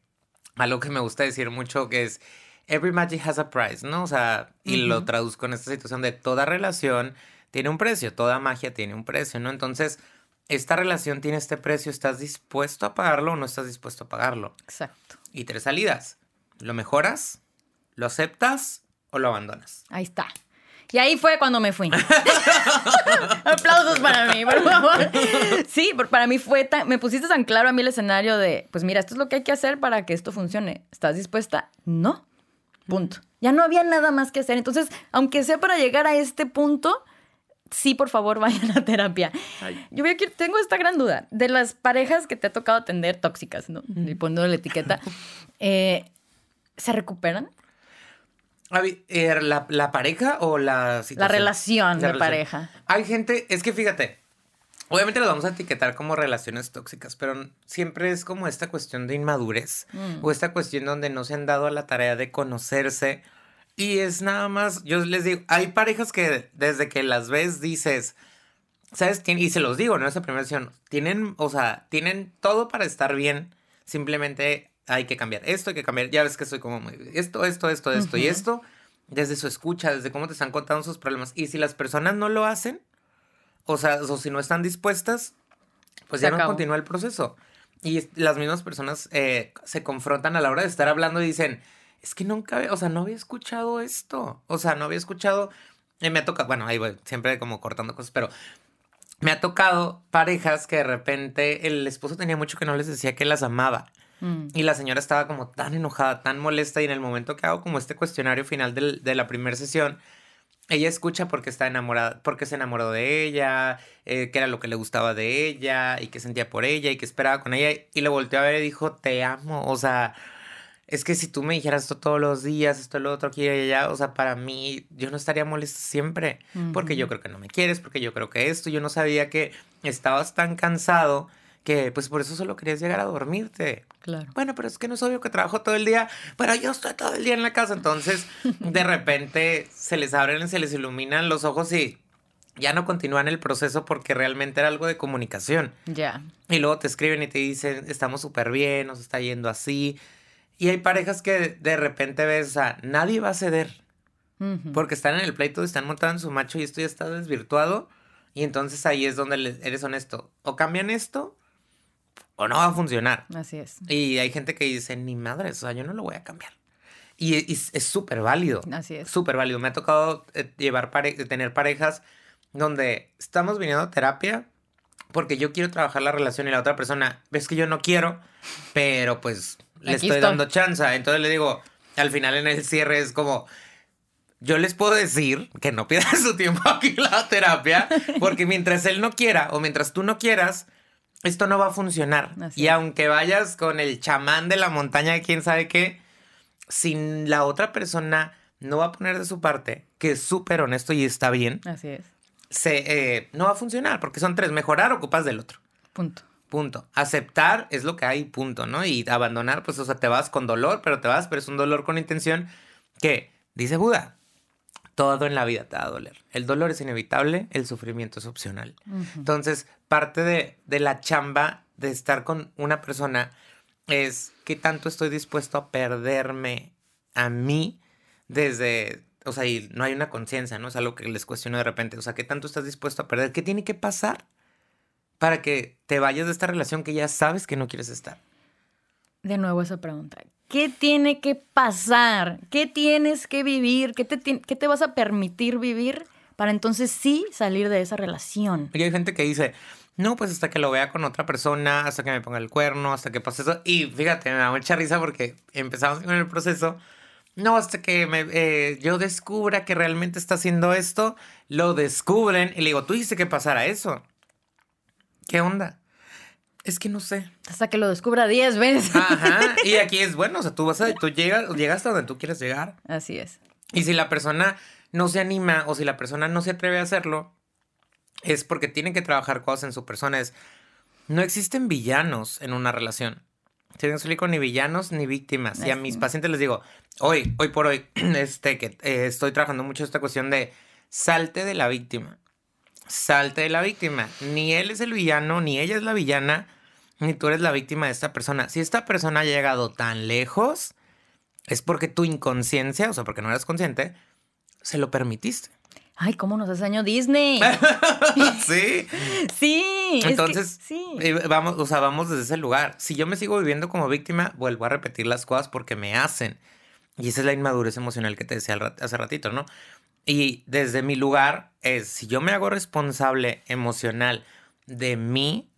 algo que me gusta decir mucho que es every magic has a price, ¿no? O sea, y lo traduzco en esta situación de toda relación tiene un precio, toda magia tiene un precio, ¿no? Entonces, esta relación tiene este precio, ¿estás dispuesto a pagarlo o no estás dispuesto a pagarlo? Exacto. Y tres salidas. ¿Lo mejoras? ¿Lo aceptas o lo abandonas? Ahí está. Y ahí fue cuando me fui. [laughs] Aplausos para mí, por favor. Sí, para mí fue tan, me pusiste tan claro a mí el escenario de, pues mira, esto es lo que hay que hacer para que esto funcione. ¿Estás dispuesta? No. Punto. Ya no había nada más que hacer. Entonces, aunque sea para llegar a este punto, sí, por favor, [laughs] vayan a terapia. Yo voy a, tengo esta gran duda. De las parejas que te ha tocado atender tóxicas, ¿no? Y poniendo la etiqueta, eh, ¿se recuperan? Eh, ¿La, ¿La, pareja o la situación? La relación de pareja. Hay gente, es que fíjate, obviamente las vamos a etiquetar como relaciones tóxicas, pero siempre es como esta cuestión de inmadurez mm. o esta cuestión donde no se han dado a la tarea de conocerse. Y es nada más, yo les digo, hay parejas que desde que las ves dices, ¿sabes? Y se los digo, ¿no? Esa primera sesión, tienen, o sea, tienen todo para estar bien, simplemente hay que cambiar esto, hay que cambiar, ya ves que soy como esto, esto, esto, esto y esto, desde su escucha, desde cómo te están contando sus problemas. Y si las personas no lo hacen, o sea, o si no están dispuestas, pues ya no continúa el proceso. Y las mismas personas eh, se confrontan a la hora de estar hablando y dicen, es que nunca, o sea, no había escuchado esto. O sea, no había escuchado, y me ha tocado, bueno, ahí voy, siempre como cortando cosas, pero me ha tocado parejas que de repente el esposo tenía mucho que no les decía que las amaba. Mm. Y la señora estaba como tan enojada, tan molesta y en el momento que hago como este cuestionario final de la primera sesión, ella escucha porque está enamorada, porque se enamoró de ella, eh, que era lo que le gustaba de ella y que sentía por ella y que esperaba con ella y le volteó a ver y dijo, te amo, o sea, es que si tú me dijeras esto todos los días, esto, lo otro, aquí y allá, o sea, para mí, yo no estaría molesta siempre, porque yo creo que no me quieres, porque yo creo que esto, yo no sabía que estabas tan cansado que pues por eso solo querías llegar a dormirte. Claro. Bueno, pero es que no es obvio que trabajo todo el día, pero yo estoy todo el día en la casa, entonces de [laughs] repente se les abren, se les iluminan los ojos y ya no continúan el proceso porque realmente era algo de comunicación. Ya. Y luego te escriben y te dicen, estamos súper bien, nos está yendo así. Y hay parejas que de repente ves, o sea, nadie va a ceder. Porque están en el pleito, están montando en su macho y esto ya está desvirtuado. Y entonces ahí es donde eres honesto. O cambian esto o no va a funcionar. Así es. Y hay gente que dice, ni madre, o sea, yo no lo voy a cambiar. Y, es súper válido. Así es. Súper válido. Me ha tocado eh, llevar tener parejas donde estamos viniendo a terapia porque yo quiero trabajar la relación y la otra persona, ves que yo no quiero, pero pues le estoy, dando chance. Entonces le digo, al final en el cierre es como, yo les puedo decir que no pierdan [laughs] su tiempo aquí en la terapia, porque mientras él no quiera o mientras tú no quieras, esto no va a funcionar. y aunque vayas con el chamán de la montaña, quién sabe qué, si la otra persona no va a poner de su parte, que es súper honesto y está bien. Así es. Se, eh, no va a funcionar porque son tres. Mejorar, ocupas del otro. Punto. Punto. Aceptar es lo que hay, punto, ¿no? Y abandonar, pues, o sea, te vas con dolor, pero te vas, pero es un dolor con intención que, dice Buda, todo en la vida te va a doler. El dolor es inevitable, el sufrimiento es opcional. Entonces, parte de, de, la chamba de estar con una persona es qué tanto estoy dispuesto a perderme a mí desde, o sea, y no hay una conciencia, ¿no? Es algo que les cuestiono de repente. O sea, ¿qué tanto estás dispuesto a perder? ¿Qué tiene que pasar para que te vayas de esta relación que ya sabes que no quieres estar? De nuevo esa pregunta. ¿Qué tiene que pasar? ¿Qué tienes que vivir? ¿Qué te, qué te vas a permitir vivir para entonces sí salir de esa relación? Y hay gente que dice, no, pues hasta que lo vea con otra persona, hasta que me ponga el cuerno, hasta que pase eso. Y fíjate, me da mucha risa porque empezamos con el proceso. No, hasta que me, eh, yo descubra que realmente está haciendo esto, lo descubren y le digo, tú dices que pasara eso. ¿Qué onda? Es que no sé. Hasta que lo descubra 10 veces. Ajá. [laughs] Y aquí es bueno, o sea, tú vas a, tú llegas, llegas hasta donde tú quieres llegar. Así es. Y si la persona no se anima o si la persona no se atreve a hacerlo, es porque tienen que trabajar cosas en su persona. Es, no existen villanos en una relación. Si no explico, ni villanos ni víctimas. Y a mis pacientes les digo, hoy, hoy por hoy, [clears throat] este, que eh, estoy trabajando mucho esta cuestión de salte de la víctima salte de la víctima. Ni él es el villano, ni ella es la villana, ni tú eres la víctima de esta persona. Si esta persona ha llegado tan lejos, es porque tu inconsciencia, o sea, porque no eras consciente, se lo permitiste. Ay, ¿cómo nos hace año Disney? [laughs] sí. Sí. Entonces, sí. Vamos, o sea, vamos desde ese lugar. Si yo me sigo viviendo como víctima, vuelvo a repetir las cosas porque me hacen. Y esa es la inmadurez emocional que te decía hace ratito, ¿no? Y desde mi lugar es, si yo me hago responsable emocional de mí,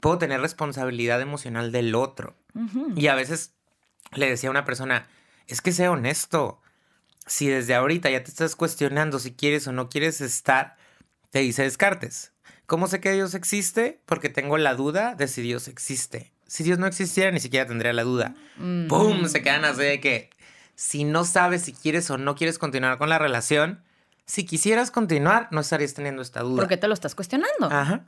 puedo tener responsabilidad emocional del otro. Y a veces le decía a una persona, es que sea honesto. Si desde ahorita ya te estás cuestionando si quieres o no quieres estar, Te dice Descartes. ¿Cómo sé que Dios existe? Porque tengo la duda de si Dios existe. Si Dios no existiera, ni siquiera tendría la duda. Mm. ¡Pum! Se quedan así de que si no sabes si quieres o no quieres continuar con la relación, si quisieras continuar, no estarías teniendo esta duda. ¿Por qué te lo estás cuestionando? Ajá.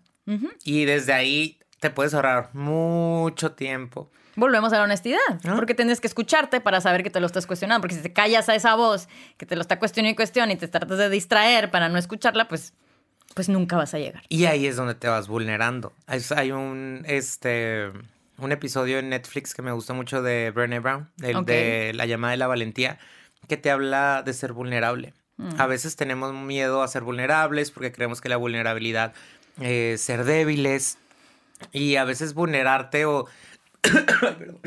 Y desde ahí te puedes ahorrar mucho tiempo. Volvemos a la honestidad, Ah. porque tienes que escucharte para saber que te lo estás cuestionando, porque si te callas a esa voz que te lo está cuestionando y cuestiona y te tratas de distraer para no escucharla, pues, pues nunca vas a llegar. Y ahí es donde te vas vulnerando. Es- hay un, este, un episodio en Netflix que me gusta mucho de Brené Brown, el de La llamada de la valentía, que te habla de ser vulnerable. Mm. A veces tenemos miedo a ser vulnerables porque creemos que la vulnerabilidad es ser débiles. Y a veces vulnerarte o... Ay, [coughs] perdón.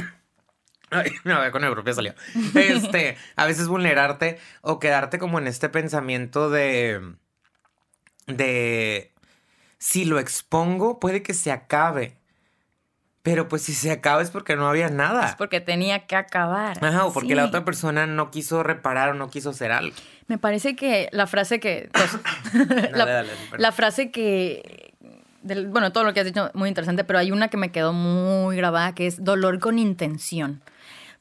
Ay, no, con mi propia salió. [laughs] Este, a veces vulnerarte o quedarte como en este pensamiento de de si lo expongo puede que se acabe. Pero pues si se acaba es porque no había nada. Es porque tenía que acabar. Ajá, o porque la otra persona no quiso reparar o no quiso hacer algo. Me parece que la frase que... pues, [laughs] [laughs] la, Dale, dale, la frase que... del- bueno, todo lo que has dicho muy interesante, pero hay una que me quedó muy grabada que es dolor con intención.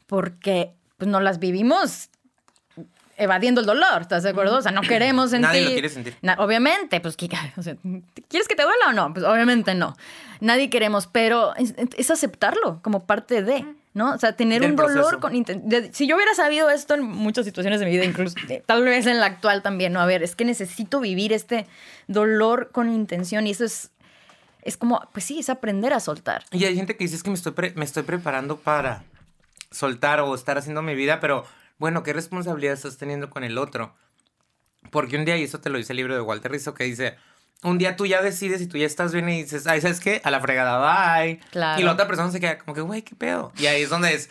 Porque pues, no las vivimos evadiendo el dolor, ¿estás de acuerdo? O sea, no queremos sentir... [clears throat] Nadie lo quiere sentir. Obviamente, pues, ¿qué- o sea, ¿quieres que te duela o no? Pues obviamente no. Nadie queremos, pero es, es aceptarlo como parte de, ¿no? O sea, tener Del un dolor proceso. con de- Si yo hubiera sabido esto en muchas situaciones de mi vida, incluso eh, tal vez en la actual también, ¿no? A ver, es que necesito vivir este dolor con intención y eso es, es como, pues sí, es aprender a soltar. Y hay gente que dice es que me estoy, pre- me estoy preparando para soltar o estar haciendo mi vida, pero bueno, ¿qué responsabilidad estás teniendo con el otro? Porque un día, y eso te lo dice el libro de Walter Rizzo, que dice, un día tú ya decides y tú ya estás bien y dices, ay, ¿sabes qué? A la fregada, bye. Claro. Y la otra persona se queda como que, güey, ¿qué pedo? Y ahí es donde es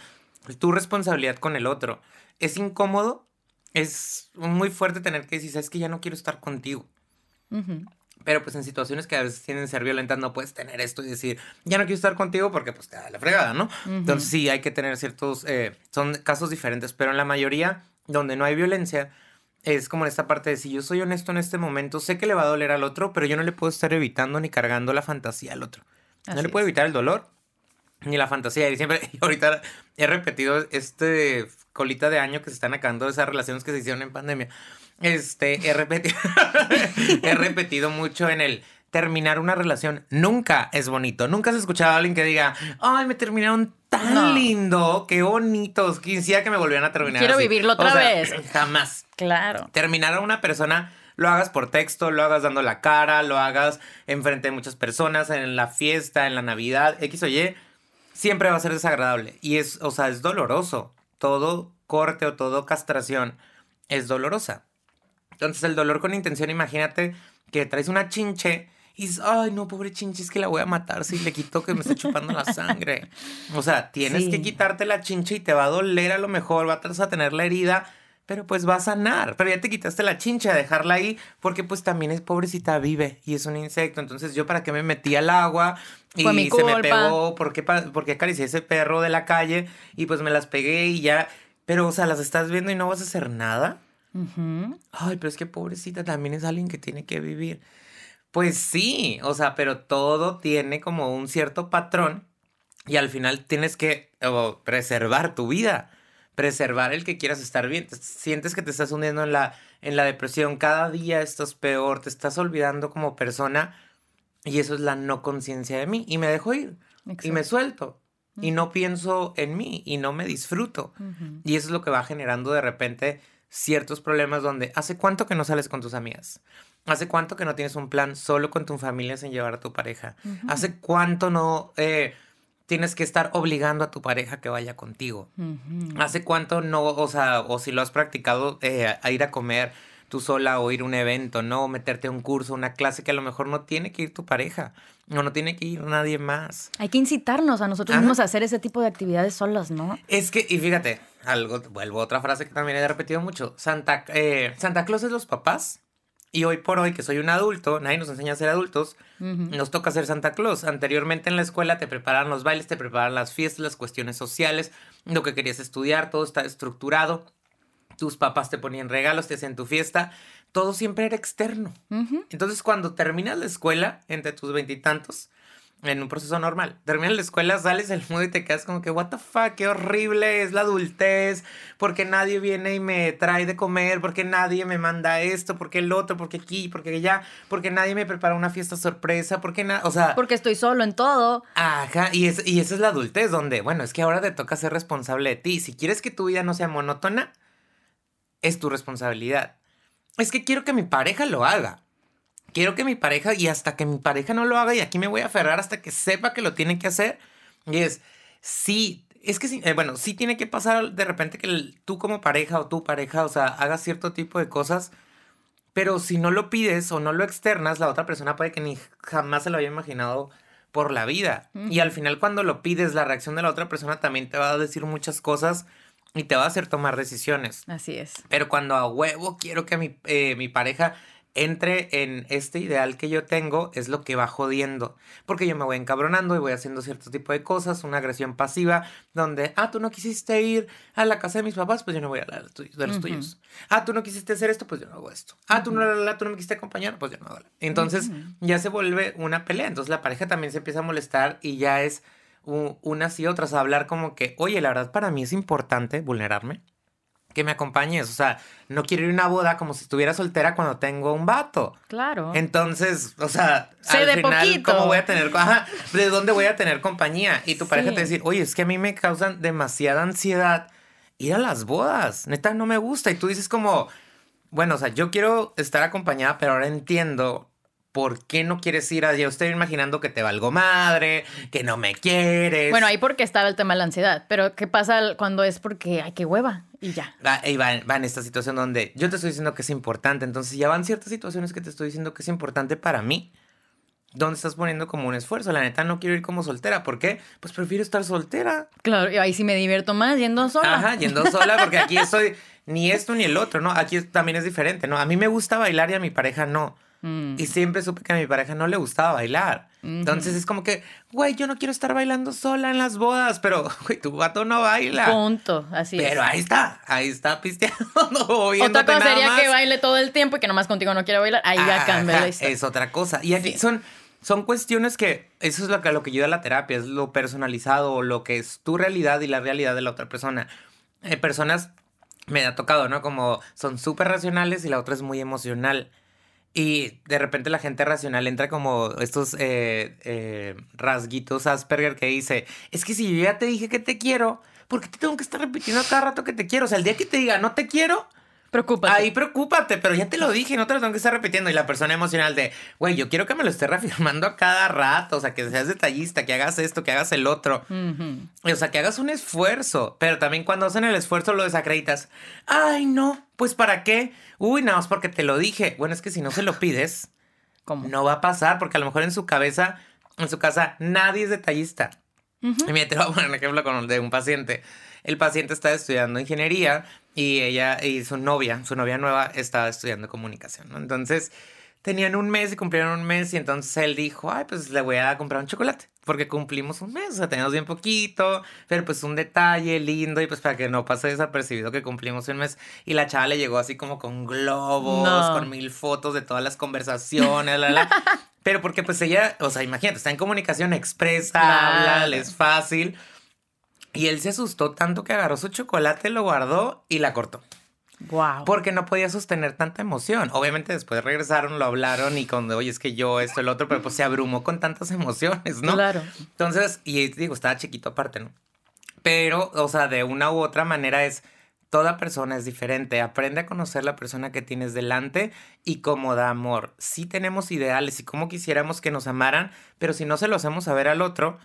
tu responsabilidad con el otro. Es incómodo, es muy fuerte tener que decir, ¿sabes que Ya no quiero estar contigo. Ujú. Pero pues en situaciones que a veces tienen que ser violentas no puedes tener esto y decir, ya no quiero estar contigo porque pues te da la fregada, ¿no? Entonces sí hay que tener ciertos, eh, son casos diferentes, pero en la mayoría donde no hay violencia es como en esta parte de si yo soy honesto en este momento, sé que le va a doler al otro, pero yo no le puedo estar evitando ni cargando la fantasía al otro. no Así le puedo es. evitar el dolor ni la fantasía. Y siempre, [laughs] y ahorita he repetido este colita de año que se están acabando esas relaciones que se hicieron en pandemia. Este, he repetido, [laughs] he repetido mucho en el terminar una relación. Nunca es bonito. Nunca has escuchado a alguien que diga, ay, me terminaron tan No. lindo, qué bonitos. Quisiera que me volvieran a terminar. Quiero así". vivirlo O otra sea, vez. Jamás Claro. terminar a una persona, lo hagas por texto, lo hagas dando la cara, lo hagas enfrente de muchas personas, en la fiesta, en la Navidad, X o Y, siempre va a ser desagradable. Y es, o sea, es doloroso. Todo corte o todo castración es dolorosa. Entonces, el dolor con intención, imagínate que traes una chinche y dices, ay, no, pobre chinche, es que la voy a matar si le quito que me esté chupando la sangre. O sea, tienes Sí. que quitarte la chinche y te va a doler a lo mejor, vas a tener la herida, pero pues va a sanar. Pero ya te quitaste la chinche a dejarla ahí porque pues también es pobrecita, vive y es un insecto. Entonces, yo para qué me metí al agua y mi se me pegó, ¿por qué, pa- por qué acaricié ese perro de la calle y pues me las pegué y ya. Pero, o sea, las estás viendo y no vas a hacer nada. Ujú. Ay, pero es que pobrecita también es alguien que tiene que vivir. Pues sí, o sea, pero todo tiene como un cierto patrón y al final tienes que oh, preservar tu vida, preservar el que quieras estar bien. Te- Sientes que te estás hundiendo en la, en la depresión, cada día estás peor, te estás olvidando como persona y eso es la no conciencia de mí y me dejo ir y me suelto y no pienso en mí y no me disfruto. Y eso es lo que va generando de repente ciertos problemas donde hace cuánto que no sales con tus amigas. ¿Hace cuánto que no tienes un plan solo con tu familia sin llevar a tu pareja? ¿Hace cuánto no eh, tienes que estar obligando a tu pareja que vaya contigo? ¿Hace cuánto no, o sea, o si lo has practicado, eh, a ir a comer tú sola o ir a un evento, ¿no? O meterte a un curso, una clase que a lo mejor no tiene que ir tu pareja o no tiene que ir nadie más. Hay que incitarnos a nosotros Ajá. mismos a hacer ese tipo de actividades solas, ¿no? Es que, y fíjate, algo, vuelvo a otra frase que también he repetido mucho. Santa, eh, Santa Claus es los papás. Y hoy por hoy, que soy un adulto, nadie nos enseña a ser adultos, nos toca ser Santa Claus. Anteriormente en la escuela te preparan los bailes, te preparan las fiestas, las cuestiones sociales, lo que querías estudiar, todo está estructurado. Tus papás te ponían regalos, te hacían tu fiesta, todo siempre era externo. Entonces, cuando terminas la escuela, entre tus veintitantos, en un proceso normal. Terminas la escuela, sales del mundo y te quedas como que, what the fuck, qué horrible es la adultez, porque nadie viene y me trae de comer, porque nadie me manda esto, porque el otro, porque aquí, porque allá, porque nadie me prepara una fiesta sorpresa, porque nada, o sea... Porque estoy solo en todo. Ajá, y, es, y esa es la adultez, donde, bueno, es que ahora te toca ser responsable de ti. Si quieres que tu vida no sea monótona, es tu responsabilidad. Es que quiero que mi pareja lo haga quiero que mi pareja, y hasta que mi pareja no lo haga, y aquí me voy a aferrar hasta que sepa que lo tiene que hacer, y es, sí, es que sí, eh, bueno, sí tiene que pasar de repente que tú como pareja o tu pareja, o sea, hagas cierto tipo de cosas, pero si no lo pides o no lo externas, la otra persona puede que ni jamás se lo haya imaginado por la vida. Y al final cuando lo pides, la reacción de la otra persona también te va a decir muchas cosas y te va a hacer tomar decisiones. Así es. Pero cuando a huevo quiero que mi, eh, mi pareja entre en este ideal que yo tengo es lo que va jodiendo. Porque yo me voy encabronando y voy haciendo cierto tipo de cosas, una agresión pasiva, donde, ah, tú no quisiste ir a la casa de mis papás, pues yo no voy a la de los tuyos. Ah, tú no quisiste hacer esto, pues yo no hago esto. Ah, tú no, tú no me quisiste acompañar, pues yo no hago. Entonces ya se vuelve una pelea. Entonces la pareja también se empieza a molestar y ya es unas y otras a hablar como que, oye, la verdad para mí es importante vulnerarme que me acompañes. O sea, no quiero ir a una boda como si estuviera soltera cuando tengo un vato. Claro. Entonces, o sea, al final, ¿cómo voy a tener, ¿de dónde voy a tener compañía? Y tu pareja te dice, oye, es que a mí me causan demasiada ansiedad ir a las bodas. Neta, no me gusta. Y tú dices como, bueno, o sea, yo quiero estar acompañada, pero ahora entiendo ¿por qué no quieres ir allá? Estoy imaginando que te valgo madre, que no me quieres. Bueno, ahí porque estaba el tema de la ansiedad, pero ¿qué pasa cuando es porque hay que hueva y ya? Va, y va, en esta situación donde yo te estoy diciendo que es importante, entonces ya van ciertas situaciones que te estoy diciendo que es importante para mí. ¿Dónde estás poniendo como un esfuerzo? La neta no quiero ir como soltera. ¿Por qué? Pues prefiero estar soltera. Claro, y ahí sí me divierto más yendo sola. Ajá, yendo sola, porque aquí estoy ni esto ni el otro, ¿no? Aquí también es diferente, ¿no? A mí me gusta bailar y a mi pareja no. Mm. Y siempre supe que a mi pareja no le gustaba bailar. Entonces es como que, güey, yo no quiero estar bailando sola en las bodas, pero, [laughs] güey, tu gato no baila. Punto, así pero es. Pero ahí está, ahí está pisteando. [laughs] otra cosa sería que baile todo el tiempo y que nomás contigo no quiera bailar. Ahí ya cambia Es otra cosa. Y aquí son, son cuestiones que, eso es lo que, lo que ayuda a la terapia, es lo personalizado, lo que es tu realidad y la realidad de la otra persona. Eh, personas me ha tocado, ¿no? Como son súper racionales y la otra es muy emocional. Y de repente la gente racional entra como estos eh, eh, rasguitos Asperger que dice, es que si yo ya te dije que te quiero, ¿por qué te tengo que estar repitiendo cada rato que te quiero? O sea, el día que te diga no te quiero, Preocúpate. Ahí preocúpate, pero ya te lo dije, no te lo tengo que estar repitiendo. Y la persona emocional de, güey, yo quiero que me lo esté [laughs] reafirmando a cada rato, o sea, que seas detallista, que hagas esto, que hagas el otro. O sea, que hagas un esfuerzo, pero también cuando hacen el esfuerzo lo desacreditas. Ay, no, pues ¿para qué? Uy, nada más porque te lo dije. Bueno, es que si no se lo pides, [sighs] no va a pasar, porque a lo mejor en su cabeza, en su casa, nadie es detallista. Y mira, te voy a poner un ejemplo con el de un paciente. El paciente está estudiando ingeniería y ella y su novia, su novia nueva, estaba estudiando comunicación, ¿no? Entonces, tenían un mes y cumplieron un mes y entonces él dijo, ay, pues le voy a comprar un chocolate, porque cumplimos un mes, o sea, tenemos bien poquito, pero pues un detalle lindo y pues para que no pase desapercibido que cumplimos un mes. Y la chava le llegó así como con globos, con mil fotos de todas las conversaciones, la, la. [laughs] Pero porque pues ella, o sea, imagínate, está en comunicación expresa, habla, le es fácil. Y él se asustó tanto que agarró su chocolate, lo guardó y la cortó. Wow. Porque no podía sostener tanta emoción. Obviamente después regresaron, lo hablaron y cuando, oye, es que yo esto, el otro, pero pues se abrumó con tantas emociones, ¿no? Claro. Entonces, y digo, estaba chiquito aparte, ¿no? Pero, o sea, de una u otra manera es, Toda persona es diferente. Aprende a conocer la persona que tienes delante y cómo da amor. Sí tenemos ideales y cómo quisiéramos que nos amaran, pero si no se lo hacemos saber al otro,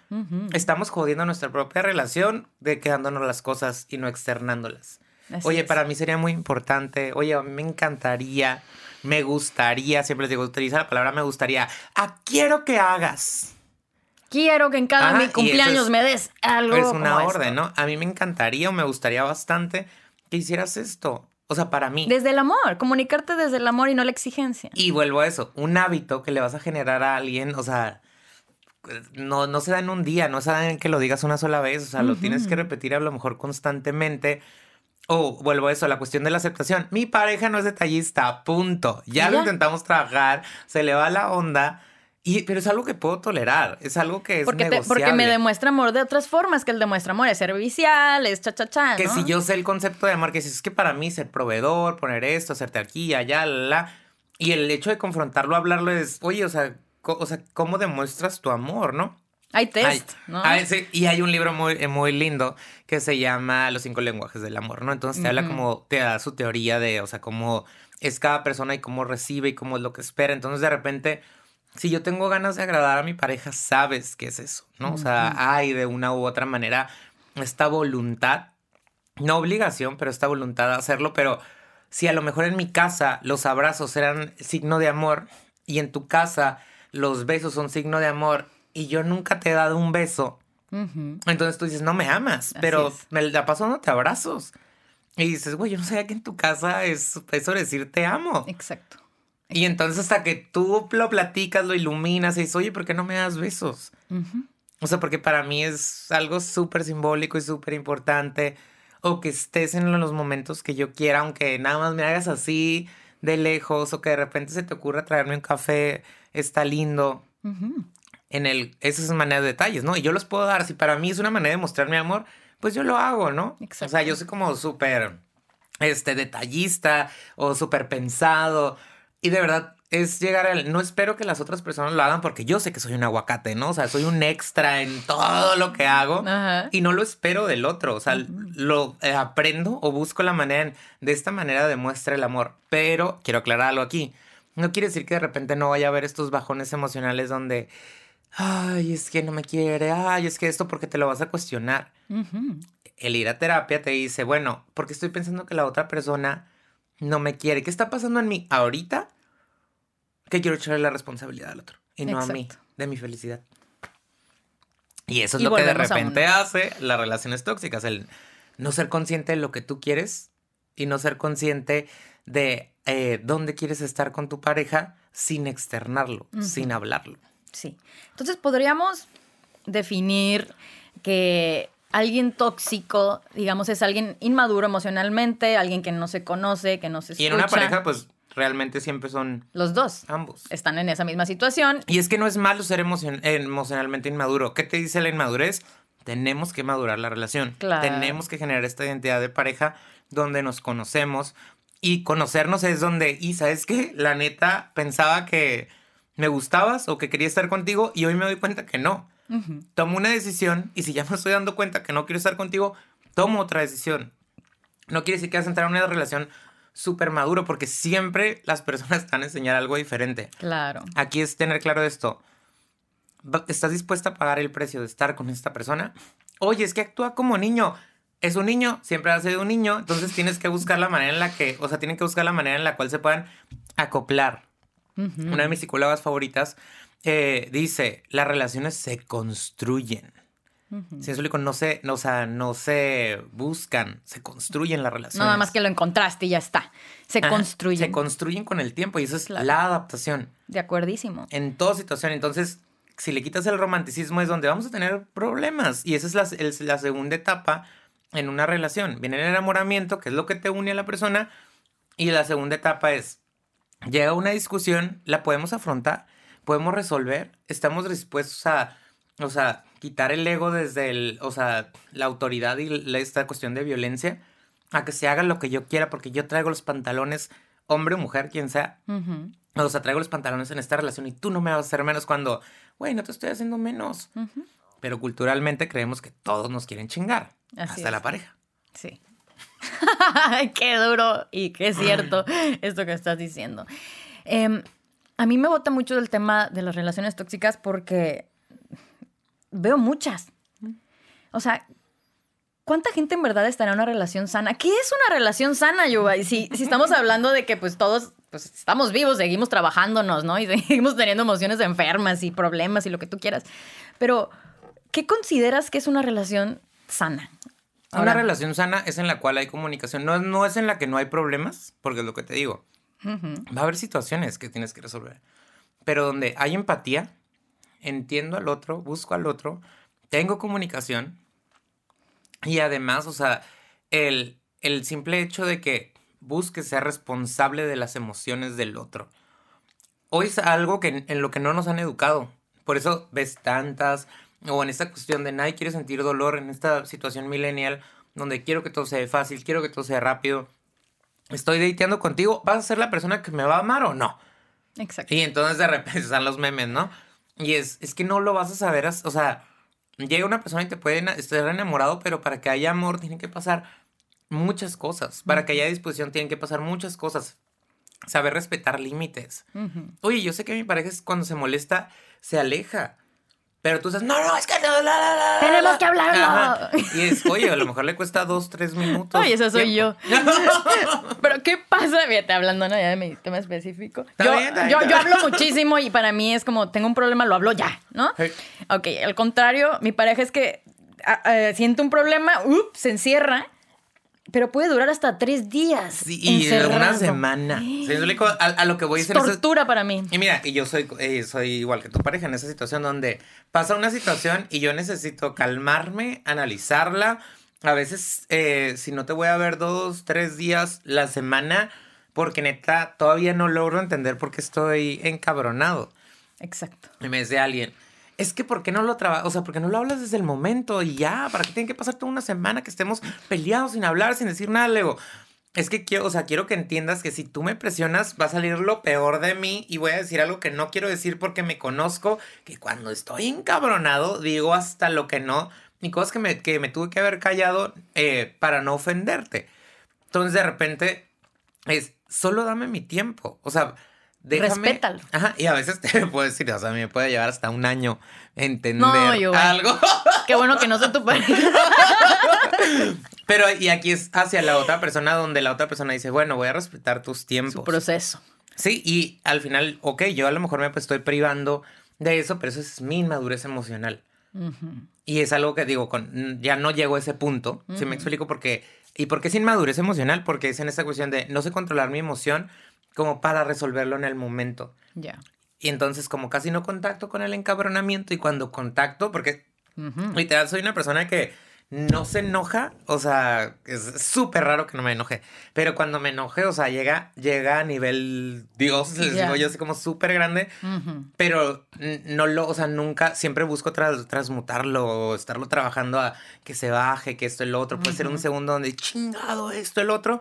estamos jodiendo nuestra propia relación de quedándonos las cosas y no externándolas. oye, para mí sería muy importante. Oye, a mí me encantaría, me gustaría, siempre les digo, utiliza la palabra me gustaría. Ah, quiero que hagas. Quiero que en cada mi cumpleaños me des algo. Es una orden, ¿no? A mí me encantaría o me gustaría bastante que hicieras esto. O sea, para mí. Desde el amor, comunicarte desde el amor y no la exigencia. Y vuelvo a eso, un hábito que le vas a generar a alguien, o sea, no, no se da en un día, no se da en que lo digas una sola vez, o sea, lo tienes que repetir a lo mejor constantemente O vuelvo a eso, la cuestión de la aceptación. Mi pareja no es detallista, punto. Ya, lo intentamos trabajar, se le va la onda. Y, pero es algo que puedo tolerar, es algo que es porque negociable. porque me demuestra amor de otras formas que él demuestra amor, es servicial, es cha cha cha, Que si yo sé el concepto de amor, que si es que para mí ser proveedor, poner esto, hacerte aquí, allá, la, la, y el hecho de confrontarlo, hablarlo es, oye, o sea, o sea, ¿cómo demuestras tu amor, no? Hay test, ¿no? y hay un libro muy, muy lindo que se llama Los cinco lenguajes del amor, ¿no? Entonces te habla como, te da su teoría de, o sea, cómo es cada persona y cómo recibe y cómo es lo que espera. Entonces de repente, si yo tengo ganas de agradar a mi pareja, sabes qué es eso, ¿no? O sea, hay de una u otra manera esta voluntad, no obligación, pero esta voluntad de hacerlo, pero si a lo mejor en mi casa los abrazos eran signo de amor y en tu casa los besos son signo de amor y yo nunca te he dado un beso, entonces tú dices, no me amas, pero me la paso dándote abrazos. Y dices, güey, yo no sabía que en tu casa es eso decir te amo. Exacto. Y entonces hasta que tú lo platicas, lo iluminas y dices, oye, ¿por qué no me das besos? O sea, porque para mí es algo súper simbólico y súper importante. O que estés en los momentos que yo quiera, aunque nada más me hagas así de lejos, o que de repente se te ocurra traerme un café, está lindo en el, esas maneras de detalles, ¿no? Y yo los puedo dar. Si para mí es una manera de mostrar mi amor, pues yo lo hago, ¿no? Exacto. O sea, yo soy como súper, este, detallista o súper pensado. Y de verdad es llegar al... No espero que las otras personas lo hagan porque yo sé que soy un aguacate, ¿no? O sea, soy un extra en todo lo que hago. Y no lo espero del otro. O sea, lo eh, aprendo o busco la manera... de esta manera demuestra el amor. Pero quiero aclarar algo aquí. No quiere decir que de repente no vaya a haber estos bajones emocionales donde ay, es que no me quiere, ay, es que esto porque te lo vas a cuestionar. El ir a terapia te dice, bueno, porque estoy pensando que la otra persona no me quiere. ¿Qué está pasando en mí ahorita? Que quiero echarle la responsabilidad al otro y no a mí, de mi felicidad. Y eso es lo que de repente hace las relaciones tóxicas, el no ser consciente de lo que tú quieres y no ser consciente de eh, dónde quieres estar con tu pareja sin externarlo, sin hablarlo. Sí. Entonces podríamos definir que alguien tóxico, digamos, es alguien inmaduro emocionalmente, alguien que no se conoce, que no se escucha. Y en una pareja, pues realmente siempre son los dos. Ambos. Están en esa misma situación. Y es que no es malo ser emocionalmente inmaduro. ¿Qué te dice la inmadurez? Tenemos que madurar la relación. Claro. Tenemos que generar esta identidad de pareja donde nos conocemos. Y conocernos es donde, y sabes qué, la neta pensaba que me gustabas o que quería estar contigo y hoy me doy cuenta que no. Tomo una decisión y si ya me estoy dando cuenta que no quiero estar contigo, tomo otra decisión. No quiere decir que vas a entrar en una relación súper maduro porque siempre las personas están a enseñar algo diferente. Claro. Aquí es tener claro esto. ¿Estás dispuesta a pagar el precio de estar con esta persona? Oye, es que actúa como niño. Es un niño, siempre ha sido un niño, entonces tienes que buscar la manera en la que, o sea, tienen que buscar la manera en la cual se puedan acoplar una de mis psicólogas favoritas, eh, dice, las relaciones se construyen. Si eso no se, no, o sea, no se buscan, se construyen las relaciones. nada más que lo encontraste y ya está. Se construyen. Se construyen con el tiempo y eso es la adaptación. De acuerdísimo. En toda situación. Entonces, si le quitas el romanticismo es donde vamos a tener problemas. Y esa es la, la segunda etapa en una relación. Viene el enamoramiento, que es lo que te une a la persona. Y la segunda etapa es llega una discusión, la podemos afrontar, podemos resolver, estamos dispuestos a, o sea, quitar el ego desde el, o sea, la autoridad y esta cuestión de violencia, a que se haga lo que yo quiera, porque yo traigo los pantalones, hombre o mujer, quien sea. O sea, traigo los pantalones en esta relación y tú no me vas a hacer menos cuando, güey, no te estoy haciendo menos. Pero culturalmente creemos que todos nos quieren chingar, hasta la pareja. Sí. [laughs] qué duro y qué cierto [clears throat] esto que estás diciendo. Em, a mí me bota mucho el tema de las relaciones tóxicas porque veo muchas. O sea, ¿cuánta gente en verdad está en una relación sana? ¿Qué es una relación sana, Yuba? Y si, si estamos hablando de que pues todos pues, estamos vivos, seguimos trabajándonos, ¿no? Y seguimos teniendo emociones enfermas y problemas y lo que tú quieras. Pero, ¿qué consideras que es una relación sana? Una relación sana es en la cual hay comunicación. No, no es en la que no hay problemas, porque es lo que te digo. Va a haber situaciones que tienes que resolver. Pero donde hay empatía, entiendo al otro, busco al otro, tengo comunicación. Y además, o sea, el el simple hecho de que busques ser responsable de las emociones del otro. Hoy es algo que en lo que no nos han educado. Por eso ves tantas, o en esta cuestión de nadie quiere sentir dolor, en esta situación millennial, donde quiero que todo sea fácil, quiero que todo sea rápido. Estoy dateando contigo, ¿vas a ser la persona que me va a amar o no? Exacto. Y entonces de repente [laughs] están los memes, ¿no? Y es, es que no lo vas a saber, o sea, llega una persona y te puede estar enamorado, pero para que haya amor tienen que pasar muchas cosas. Para que haya disposición tienen que pasar muchas cosas. Saber respetar límites. Oye, yo sé que mi pareja es cuando se molesta, se aleja. Pero tú dices, no, no, es que no, Tenemos que hablarlo. Y es, oye, a lo mejor le cuesta dos, tres minutos. Oye, eso soy yo. [laughs] Pero, ¿qué pasa? Fíjate, hablando ya de mi tema específico. Yo, yo, yo, hablo muchísimo y para mí es como, tengo un problema, lo hablo ya, ¿no? Ok, al contrario, mi pareja es que siente un problema, ups, se encierra pero puede durar hasta tres días. Sí, y una semana. [gasps] A, a, lo que voy a decir. Es tortura para mí. Y mira, y yo soy, eh, soy igual que tu pareja en esa situación donde pasa una situación y yo necesito calmarme, analizarla. A veces, eh, si no te voy a ver dos, tres días la semana, porque neta, todavía no logro entender por qué estoy encabronado. Exacto. Y me dice alguien, es que ¿por qué no lo trabajas? O sea, ¿por qué no lo hablas desde el momento y ya? ¿Para qué tiene que pasar toda una semana que estemos peleados sin hablar, sin decir nada? Luego, es que quiero, o sea, quiero que entiendas que si tú me presionas va a salir lo peor de mí y voy a decir algo que no quiero decir porque me conozco, que cuando estoy encabronado digo hasta lo que no, y cosas que me, que me tuve que haber callado eh, para no ofenderte. Entonces de repente es, solo dame mi tiempo. O sea, Respétalo. Ajá, y a veces [laughs] te puedo decir, o sea, me puede llevar hasta un año entender algo. Qué bueno que no soy tu pareja. [laughs] Pero, y aquí es hacia la otra persona donde la otra persona dice, bueno, voy a respetar tus tiempos. Su proceso. Sí, y al final, ok, yo a lo mejor me estoy privando de eso, pero eso es mi inmadurez emocional. Y es algo que digo, con, ya no llego a ese punto, si me explico por qué. ¿Y por qué es inmadurez emocional? Porque es en esa cuestión de no sé controlar mi emoción, como para resolverlo en el momento. Ya. Y entonces como casi no contacto con el encabronamiento y cuando contacto, porque literal soy una persona que no se enoja, o sea, es súper raro que no me enoje, pero cuando me enoje, o sea, llega, llega a nivel Dios, les digo yo, así como súper grande, pero no lo, o sea, nunca, siempre busco transmutarlo o estarlo trabajando a que se baje, que esto, el otro, puede ser un segundo donde chingado esto, el otro,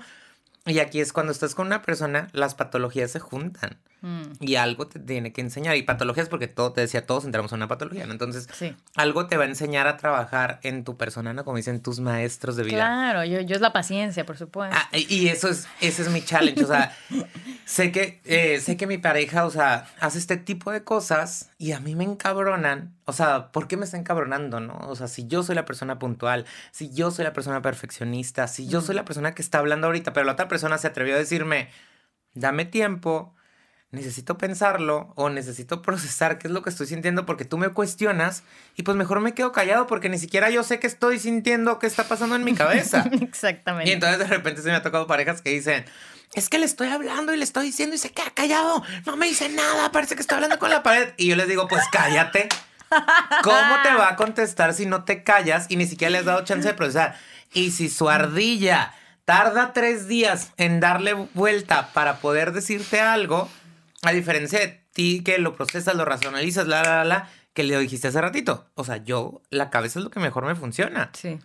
y aquí es cuando estás con una persona, las patologías se juntan. Mm. Y algo te tiene que enseñar. Y patologías, porque todo, te decía, todos entramos en una patología, ¿no? Entonces, algo te va a enseñar a trabajar en tu persona, ¿no? Como dicen tus maestros de vida. Claro, yo, yo es la paciencia, por supuesto. Ah, y eso es, ese es mi challenge. O sea, [laughs] sé que, eh, sé que mi pareja, o sea, hace este tipo de cosas y a mí me encabronan. O sea, ¿por qué me está encabronando, no? O sea, si yo soy la persona puntual, si yo soy la persona perfeccionista, si yo soy la persona que está hablando ahorita, pero la otra persona se atrevió a decirme, dame tiempo, necesito pensarlo o necesito [laughs] procesar qué es lo que estoy sintiendo porque tú me cuestionas y pues mejor me quedo callado porque ni siquiera yo sé qué estoy sintiendo, qué está pasando en mi cabeza. [laughs] Exactamente. Y entonces de repente se me ha tocado parejas que dicen, es que le estoy hablando y le estoy diciendo y se queda callado, no me dice nada, parece que está hablando con la pared. Y yo les digo, pues cállate. ¿Cómo te va a contestar si no te callas y ni siquiera le has dado chance de procesar? Y si su ardilla tarda tres días en darle vuelta para poder decirte algo, a diferencia de ti que lo procesas, lo racionalizas, la, la, la, que le dijiste hace ratito. O sea, yo, la cabeza es lo que mejor me funciona. Sí.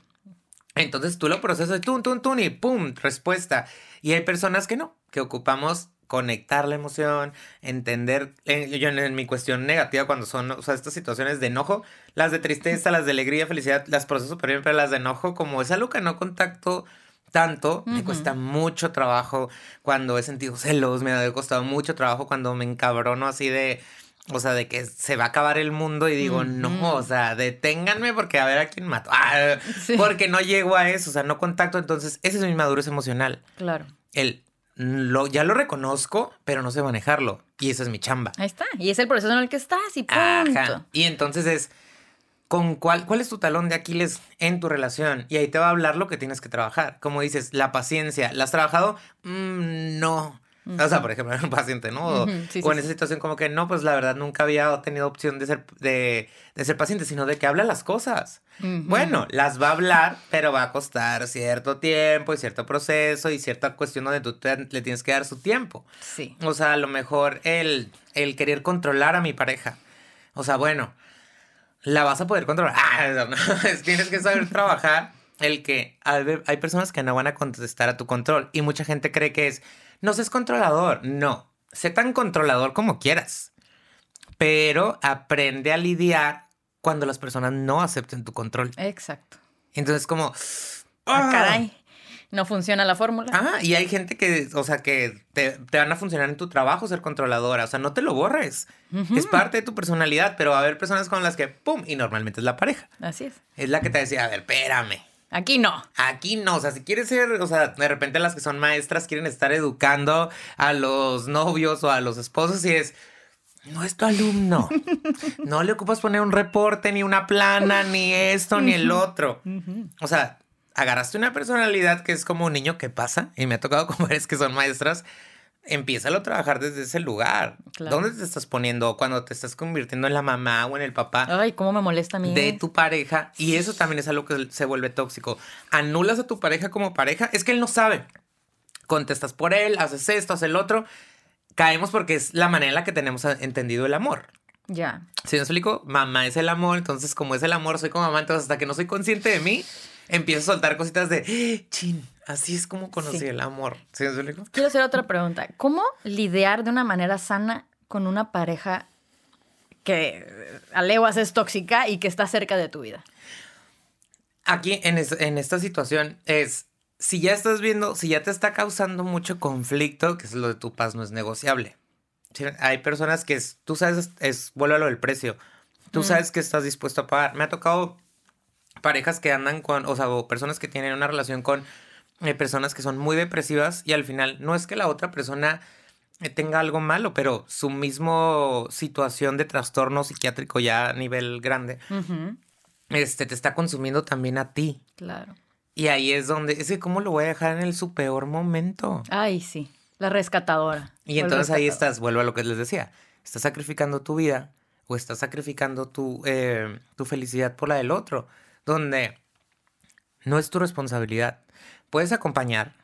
Entonces tú lo procesas, tun, tun, tun, y pum, respuesta. Y hay personas que no, que ocupamos conectar la emoción, entender, yo en, mi cuestión negativa cuando son, o sea, estas situaciones de enojo, las de tristeza, las de alegría, felicidad, las proceso súper bien, pero las de enojo, como es algo que no contacto tanto, me cuesta mucho trabajo cuando he sentido celos, me ha costado mucho trabajo cuando me encabrono así de, o sea, de que se va a acabar el mundo y digo, no, o sea, deténganme porque a ver a quién mato. Ah, porque no llego a eso, o sea, no contacto. Entonces, ese es mi madurez emocional. Claro. El, lo, ya lo reconozco, pero no sé manejarlo. Y esa es mi chamba. Ahí está. Y es el proceso en el que estás y punto. Y entonces es con cuál, cuál es tu talón de Aquiles en tu relación. Y ahí te va a hablar lo que tienes que trabajar. Como dices, la paciencia. ¿La has trabajado? Mm, no. O sea, por ejemplo, [laughs] un paciente, ¿no? O, en esa situación como que no, pues la verdad nunca había tenido opción de ser, de, ser paciente, sino de que habla las cosas. Bueno, las va a hablar, pero va a costar cierto tiempo y cierto proceso y cierta cuestión donde tú le tienes que dar su tiempo. Sí. O sea, a lo mejor el, el querer controlar a mi pareja. O sea, bueno, la vas a poder controlar. [laughs] Ah, no, tienes que saber trabajar el que hay personas que no van a contestar a tu control y mucha gente cree que es, no seas controlador. No, sé tan controlador como quieras, pero aprende a lidiar cuando las personas no acepten tu control. Exacto. Entonces como... Ah, caray. No funciona la fórmula. Ah, y hay gente que, o sea, que te, van a funcionar en tu trabajo ser controladora. O sea, no te lo borres. Es parte de tu personalidad, pero va a haber personas con las que, ¡pum! Y normalmente es la pareja. Así es. Es la que te decía, a ver, espérame. Aquí no. Aquí no. O sea, si quieres ser, o sea, de repente las que son maestras quieren estar educando a los novios o a los esposos y es. No es tu alumno. [laughs] No le ocupas poner un reporte, ni una plana, ni esto, ni el otro. O sea, agarraste una personalidad que es como un niño que pasa, y me ha tocado [laughs] con varias que son maestras, empieza a trabajar desde ese lugar. ¿Dónde te estás poniendo cuando te estás convirtiendo en la mamá o en el papá? Ay, cómo me molesta a mí. De tu pareja. Y eso también es algo que se vuelve tóxico. Anulas a tu pareja como pareja. Es que él no sabe. Contestas por él, haces esto, haces el otro. Caemos porque es la manera en la que tenemos entendido el amor. Ya. Si me explico, mamá es el amor, entonces como es el amor, soy como mamá, entonces hasta que no soy consciente de mí, empiezo a soltar cositas de, ¡Eh, chin, así es como conocí el amor. ¿Sí me Quiero hacer otra pregunta. ¿Cómo lidiar de una manera sana con una pareja que a leguas es tóxica y que está cerca de tu vida? Aquí en, en esta situación es, si ya estás viendo, si ya te está causando mucho conflicto, que es lo de tu paz no es negociable. Hay personas que tú sabes, es, vuelve a lo del precio. Tú sabes que estás dispuesto a pagar. Me ha tocado parejas que andan con, o sea, o personas que tienen una relación con eh, personas que son muy depresivas y al final no es que la otra persona eh, tenga algo malo, pero su mismo situación de trastorno psiquiátrico ya a nivel grande, este, te está consumiendo también a ti. Claro. Y ahí es donde, es que cómo lo voy a dejar en el su peor momento. Ay, sí, la rescatadora. Y entonces ahí estás, vuelvo a lo que les decía, estás sacrificando tu vida o estás sacrificando tu, eh, tu felicidad por la del otro donde no es tu responsabilidad. Puedes acompañar,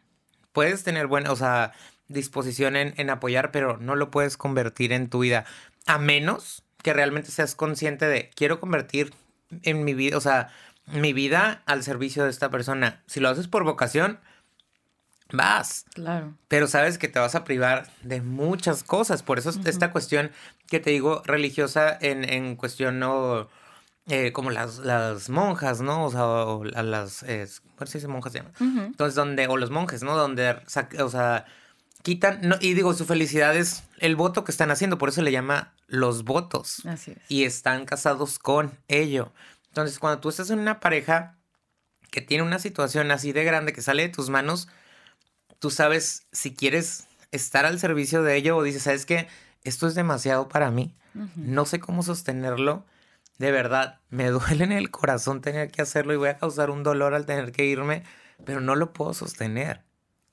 puedes tener buena, o sea, disposición en, apoyar, pero no lo puedes convertir en tu vida. A menos que realmente seas consciente de, quiero convertir en mi vida, o sea, mi vida al servicio de esta persona. Si lo haces por vocación, vas. Claro. Pero sabes que te vas a privar de muchas cosas. Por eso esta cuestión que te digo religiosa en, en cuestión no eh, como las, las monjas, ¿no? O sea, a las, eh, se dice monjas? Se Entonces, donde, o los monjes, ¿no? Donde, o sea, quitan, no, y digo, su felicidad es el voto que están haciendo, por eso le llama los votos. Así es. Y están casados con ello. Entonces, cuando tú estás en una pareja que tiene una situación así de grande que sale de tus manos, tú sabes si quieres estar al servicio de ello o dices, ¿sabes qué? Esto es demasiado para mí. No sé cómo sostenerlo de verdad, me [laughs] duele en el corazón tener que hacerlo y voy a causar un dolor al tener que irme, pero no lo puedo sostener.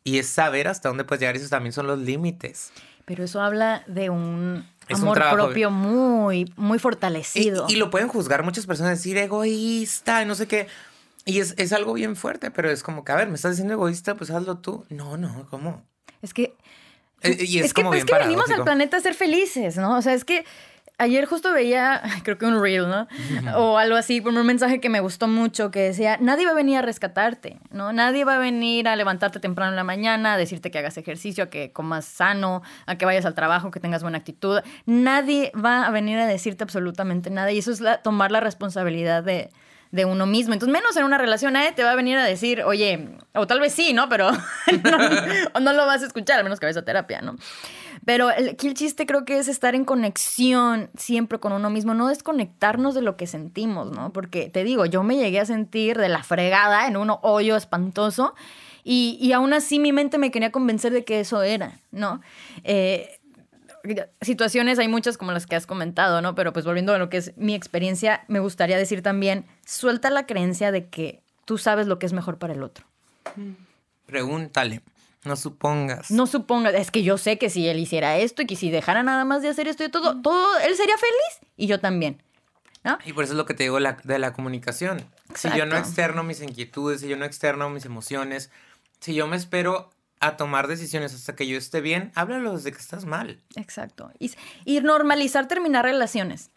Y es saber hasta dónde puedes llegar y esos también son los límites. Pero eso habla de un amor propio muy, muy fortalecido. Y, lo pueden juzgar muchas personas, decir egoísta y no sé qué. Y es, es, algo bien fuerte, pero es como que, a ver, me estás diciendo egoísta, pues hazlo tú. No, no, ¿cómo? Es que... Eh, es, es, que, es que venimos al planeta a ser felices, ¿no? O sea, es que ayer justo veía, [laughs] creo que un reel, ¿no? O algo así, por un mensaje que me gustó mucho que decía, nadie va a venir a rescatarte, ¿no? Nadie va a venir a levantarte temprano en la mañana, a decirte que hagas ejercicio, a que comas sano, a que vayas al trabajo, que tengas buena actitud. Nadie va a venir a decirte absolutamente nada y eso es tomar la responsabilidad de, de uno mismo. Entonces, menos en una relación, nadie te va a venir a decir, oye, o tal vez sí, ¿no? Pero [laughs] no, no lo vas a escuchar, al menos que vayas a terapia, ¿no? Pero aquí el chiste creo que es estar en conexión siempre con uno mismo, no desconectarnos de lo que sentimos, ¿no? Porque te digo, yo me llegué a sentir de la fregada en un hoyo espantoso y, y aún así mi mente me quería convencer de que eso era, ¿no? Eh, situaciones hay muchas como las que has comentado, ¿no? Pero pues volviendo a lo que es mi experiencia, me gustaría decir también, suelta la creencia de que tú sabes lo que es mejor para el otro. Pregúntale. No supongas. No supongas. Es que yo sé que si él hiciera esto y que si dejara nada más de hacer esto y todo, todo, él sería feliz y yo también. ¿no? Y por eso es lo que te digo la- de la comunicación. Si yo no externo mis inquietudes, si yo no externo mis emociones, si yo me espero a tomar decisiones hasta que yo esté bien, háblalo desde que estás mal. Exacto. Y, y normalizar terminar relaciones.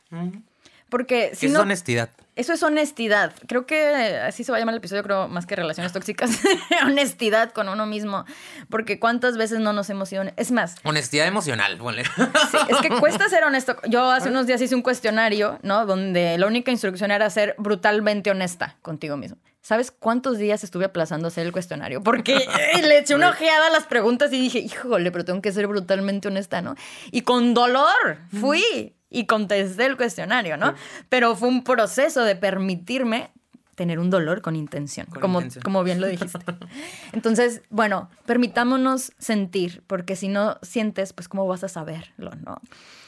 Porque si es no, honestidad. Eso es honestidad. Creo que así se va a llamar el episodio, creo, más que relaciones tóxicas. [laughs] honestidad con uno mismo. Porque cuántas veces no nos hemos ido... Es más, Honestidad emocional, ponle. Sí, es que cuesta ser honesto. Yo hace unos días hice un cuestionario, ¿no? Donde la única instrucción era ser brutalmente honesta contigo mismo. ¿Sabes cuántos días estuve aplazando hacer el cuestionario? Porque eh, le eché una ojeada a las preguntas y dije, híjole, pero tengo que ser brutalmente honesta, ¿no? Y con dolor fui y contesté el cuestionario, ¿no? Pero fue un proceso de permitirme tener un dolor con intención, Con como, intención. como bien lo dijiste. [laughs] Entonces, bueno, permitámonos sentir, porque si no sientes, pues cómo vas a saberlo, ¿no?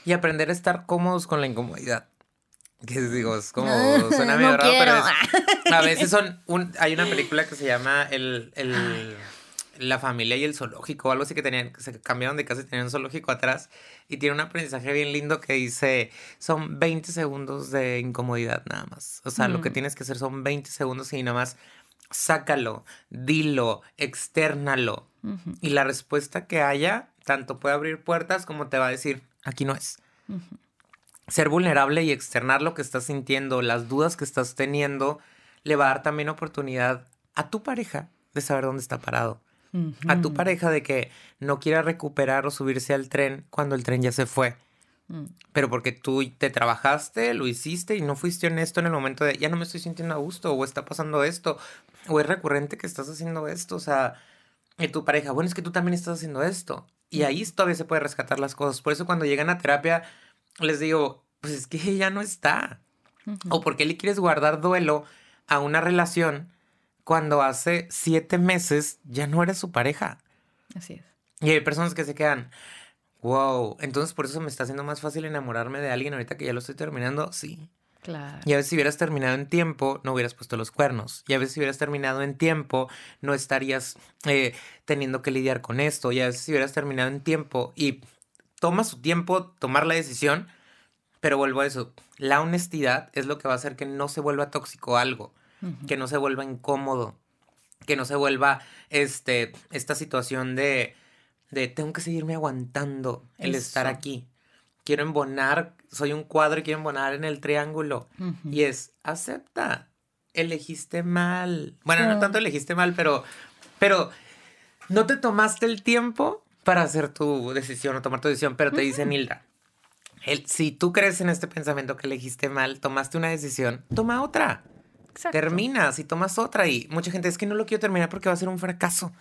Y aprender a estar cómodos con la incomodidad. Que digo, es como, [laughs] No suena medio raro, quiero. pero es- a veces [laughs] son, un, hay una película que se llama el, el- La familia y el zoológico, algo así que tenían, que se cambiaron de casa y tenían un zoológico atrás, y tiene un aprendizaje bien lindo que dice, son 20 segundos de incomodidad nada más. O sea, lo que Mm. tienes que hacer son 20 segundos y nada más sácalo, dilo, externalo. Y la respuesta que haya, tanto puede abrir puertas como te va a decir, aquí no es. Ser vulnerable y externar lo que estás sintiendo, las dudas que estás teniendo, le va a dar también oportunidad a tu pareja de saber dónde está parado. A tu pareja de que no quiera recuperar o subirse al tren cuando el tren ya se fue. Mm, Pero porque tú te trabajaste, lo hiciste y no fuiste honesto en el momento de ya no me estoy sintiendo a gusto, o está pasando esto, o es recurrente que estás haciendo esto, o sea, y tu pareja, bueno, es que tú también estás haciendo esto. Y ahí todavía se puede rescatar las cosas. Por eso cuando llegan a terapia, les digo, pues es que ya no está. ujú. O por qué le quieres guardar duelo a una relación cuando hace siete meses ya no eres su pareja. Así es. Y hay personas que se quedan, wow, entonces por eso me está haciendo más fácil enamorarme de alguien ahorita que ya lo estoy terminando. Sí. Claro. Y a veces si hubieras terminado en tiempo, no hubieras puesto los cuernos. Y a veces si hubieras terminado en tiempo, no estarías eh, teniendo que lidiar con esto. Y a veces si hubieras terminado en tiempo y toma su tiempo tomar la decisión, pero vuelvo a eso. La honestidad es lo que va a hacer que no se vuelva tóxico algo, Que no se vuelva incómodo, que no se vuelva este, esta situación de, de tengo que seguirme aguantando el estar Eso. aquí. Quiero embonar, soy un cuadro y quiero embonar en el triángulo. Y es, acepta, elegiste mal. Bueno, no tanto elegiste mal, pero, pero no te tomaste el tiempo para hacer tu decisión o tomar tu decisión, pero te dice Nilda, el, si tú crees en este pensamiento que elegiste mal, tomaste una decisión, toma otra. Exacto. Terminas y tomas otra. Y mucha gente es que no lo quiero terminar porque va a ser un fracaso.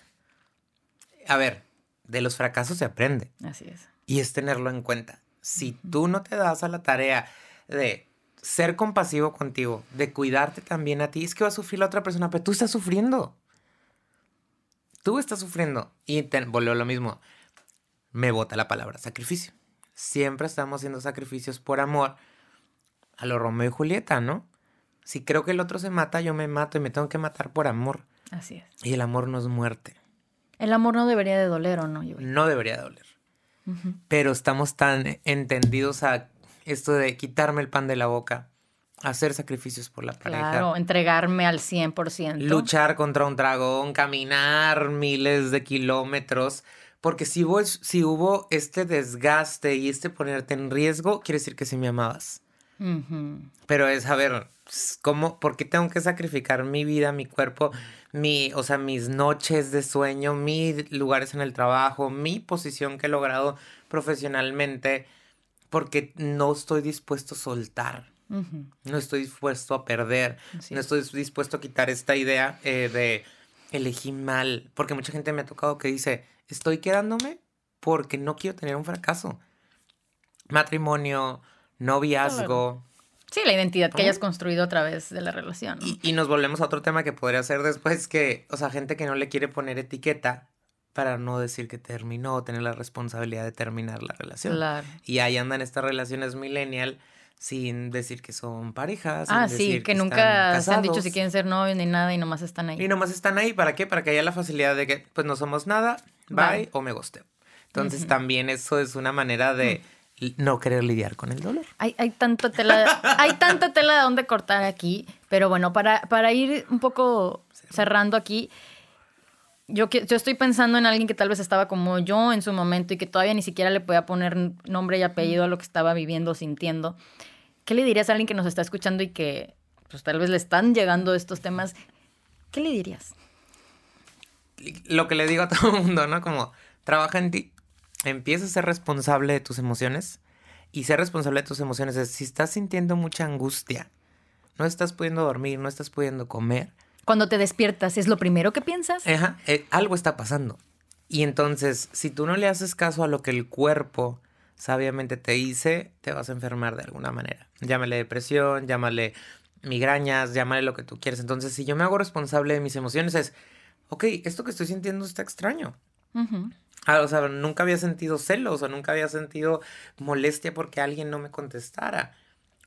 A ver, de los fracasos se aprende Así es. y es tenerlo en cuenta. Si tú no te das a la tarea de ser compasivo contigo, de cuidarte también a ti, es que va a sufrir la otra persona, pero tú estás sufriendo. Tú estás sufriendo. Y te, volvió lo mismo. Me bota la palabra sacrificio. Siempre estamos haciendo sacrificios por amor a lo Romeo y Julieta, ¿no? Si creo que el otro se mata, yo me mato y me tengo que matar por amor. Así es. Y el amor no es muerte. El amor no debería de doler, ¿o no? No debería doler. Ujú. pero estamos tan entendidos a esto de quitarme el pan de la boca, hacer sacrificios por la pareja, Claro, entregarme al 100%. luchar contra un dragón, caminar miles de kilómetros, porque si hubo, si hubo este desgaste y este ponerte en riesgo, quiere decir que sí me amabas. Pero es, a ver, ¿cómo, ¿por qué tengo que sacrificar mi vida, mi cuerpo, mi, o sea, mis noches de sueño, mis lugares en el trabajo, mi posición que he logrado profesionalmente? Porque no estoy dispuesto a soltar, no estoy dispuesto a perder, no es. estoy dispuesto a quitar esta idea eh, de elegí mal, porque mucha gente me ha tocado que dice, estoy quedándome porque no quiero tener un fracaso. Matrimonio, noviazgo. Sí, la identidad que hayas construido a través de la relación. ¿no? Y, y nos volvemos a otro tema que podría ser después, que, o sea, gente que no le quiere poner etiqueta para no decir que terminó o tener la responsabilidad de terminar la relación. Claro. Y ahí andan estas relaciones millennial sin decir que son parejas. sin Ah, sí, decir que nunca se han dicho si quieren ser novios ni nada y nomás están ahí. Y nomás están ahí, ¿para qué? Para que haya la facilidad de que, pues, no somos nada, bye, o me gusteo. Entonces también eso es una manera de no querer lidiar con el dolor. Hay, hay tanta tela, hay tanta tela de dónde cortar aquí, pero bueno, para, para ir un poco cerrando aquí, yo, yo estoy pensando en alguien que tal vez estaba como yo en su momento y que todavía ni siquiera le podía poner nombre y apellido a lo que estaba viviendo, sintiendo. ¿Qué le dirías a alguien que nos está escuchando y que pues tal vez le están llegando estos temas? ¿Qué le dirías? Lo que le digo a todo el mundo, ¿no? Como, trabaja en ti, empieza a ser responsable de tus emociones. Y ser responsable de tus emociones es si estás sintiendo mucha angustia, no estás pudiendo dormir, no estás pudiendo comer. Cuando te despiertas, ¿es lo primero que piensas? Ajá, eh, algo está pasando. Y entonces, si tú no le haces caso a lo que el cuerpo sabiamente te dice, te vas a enfermar de alguna manera. Llámale depresión, llámale migrañas, llámale lo que tú quieres. Entonces, si yo me hago responsable de mis emociones, es, ok, esto que estoy sintiendo está extraño. Ah, o sea, nunca había sentido celos o nunca había sentido molestia porque alguien no me contestara.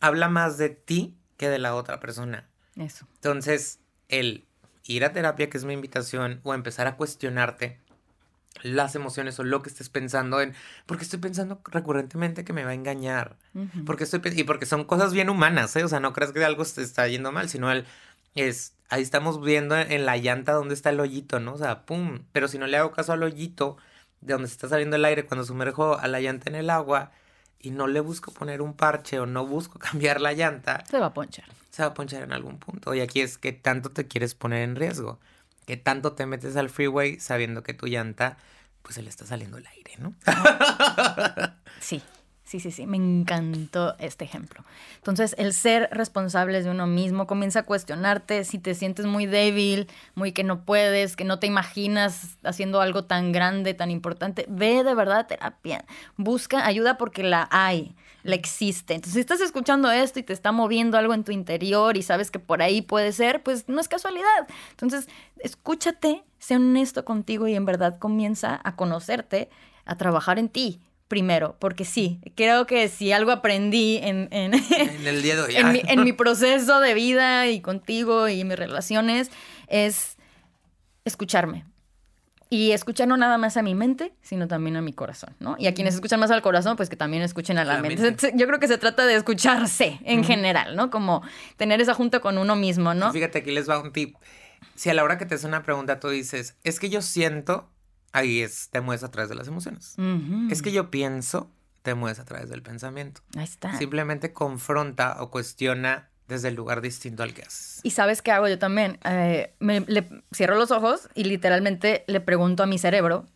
Habla más de ti que de la otra persona. Eso. Entonces, el ir a terapia, que es mi invitación, o empezar a cuestionarte las emociones o lo que estés pensando en, porque estoy pensando recurrentemente que me va a engañar, porque estoy y porque son cosas bien humanas, ¿eh? o sea, no creas que algo se está yendo mal, sino el es ahí estamos viendo en la llanta dónde está el hoyito, ¿no? O sea, pum, pero si no le hago caso al hoyito, de donde se está saliendo el aire cuando sumerjo a la llanta en el agua y no le busco poner un parche o no busco [laughs] cambiar la llanta, se va a ponchar. Se va a ponchar en algún punto. Y aquí es que tanto te quieres poner en riesgo, que tanto te metes al freeway sabiendo que tu llanta, pues se le está saliendo el aire, ¿no? [laughs] Sí. Sí, sí, sí, me encantó este ejemplo. Entonces, el ser responsables de uno mismo comienza a cuestionarte si te sientes muy débil, muy que no puedes, que no te imaginas haciendo algo tan grande, tan importante. Ve de verdad a terapia. Busca ayuda porque la hay, la existe. Entonces, si estás escuchando esto y te está moviendo algo en tu interior y sabes que por ahí puede ser, pues no es casualidad. Entonces, escúchate, sé honesto contigo y en verdad comienza a conocerte, a trabajar en ti primero, porque sí, creo que si algo aprendí en, en, [laughs] el día de hoy, en, mi, en mi [laughs] proceso de vida y contigo y mis relaciones, es escucharme. Y escuchar no nada más a mi mente, sino también a mi corazón, ¿no? Y a quienes escuchan más al corazón, pues que también escuchen a la, mente. Yo creo que se trata de escucharse en general, ¿no? Como tener esa junta con uno mismo, ¿no? Fíjate, aquí les va un tip. Si a la hora que te hace una pregunta tú dices, es que yo siento ahí es, te mueves a través de las emociones. Es que yo pienso, te mueves a través del pensamiento. Ahí está. Simplemente confronta o cuestiona desde el lugar distinto al que haces. Y sabes qué hago yo también. Eh, me, le cierro los ojos y literalmente le pregunto a mi cerebro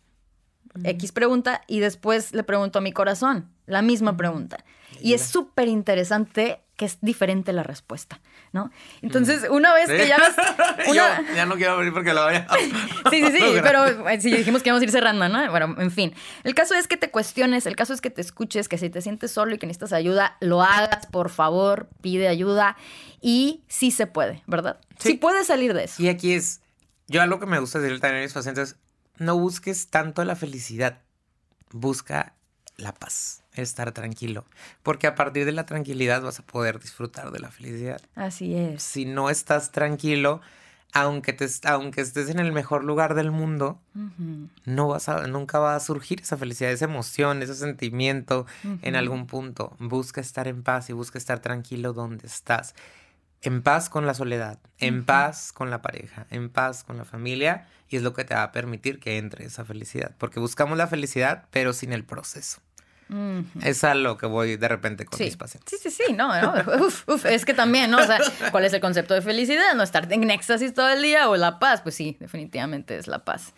X pregunta y después le pregunto a mi corazón la misma pregunta. Y es súper interesante que es diferente la respuesta, ¿no? Entonces, una vez que ya [laughs] [laughs] ya no quiero abrir porque lo voy a... [laughs] sí, sí, sí, pero eh, sí, dijimos que íbamos a ir cerrando, ¿no? Bueno, en fin. El caso es que te cuestiones, el caso es que te escuches, que si te sientes solo y que necesitas ayuda, lo hagas, por favor, pide ayuda. Y sí se puede, ¿verdad? Sí, puedes salir de eso. Y aquí es, yo algo que me gusta decirle también a mis pacientes, no busques tanto la felicidad, busca la paz estar tranquilo, porque a partir de la tranquilidad vas a poder disfrutar de la felicidad. Así es. Si no estás tranquilo, aunque, te, aunque estés en el mejor lugar del mundo, no vas a, nunca va a surgir esa felicidad, esa emoción, ese sentimiento en algún punto. Busca estar en paz y busca estar tranquilo donde estás. En paz con la soledad, en paz con la pareja, en paz con la familia, y es lo que te va a permitir que entre esa felicidad. Porque buscamos la felicidad, pero sin el proceso. Es a lo que voy de repente con mis pacientes. Sí, sí, sí, no, [laughs] Uf, uf, es que también, ¿no? O sea, ¿cuál es el concepto de felicidad? ¿No estar en éxtasis todo el día o la paz? Pues sí, definitivamente es la paz.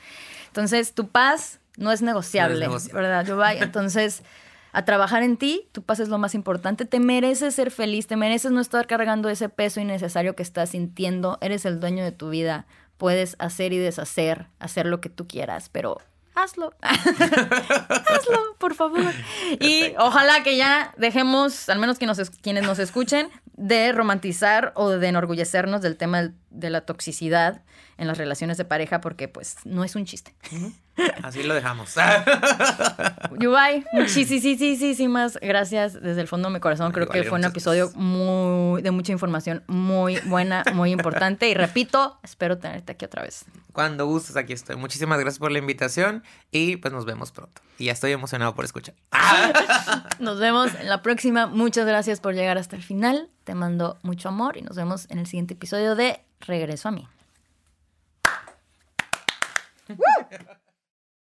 Entonces, tu paz no es negociable, ¿verdad, [laughs] Entonces, a trabajar en ti, tu paz es lo más importante. Te mereces ser feliz, te mereces no estar cargando ese peso innecesario que estás sintiendo. Eres el dueño de tu vida. Puedes hacer y deshacer, hacer lo que tú quieras, pero hazlo. [laughs] hazlo, por favor. Y ojalá que ya dejemos, al menos que nos, quienes nos escuchen, de romantizar o de enorgullecernos del tema de la toxicidad en las relaciones de pareja, porque pues no es un chiste. Así lo dejamos. [laughs] Yubai, muchísimas gracias desde el fondo de mi corazón. Creo que fue un episodio muy de mucha información, muy buena, muy importante. Y repito, espero tenerte aquí otra vez. Cuando gustes, aquí estoy. Muchísimas gracias por la invitación y pues nos vemos pronto. Y ya estoy emocionado por escuchar. [laughs] Nos vemos en la próxima. Muchas gracias por llegar hasta el final. Te mando mucho amor y nos vemos en el siguiente episodio de Regreso a mí. Woo!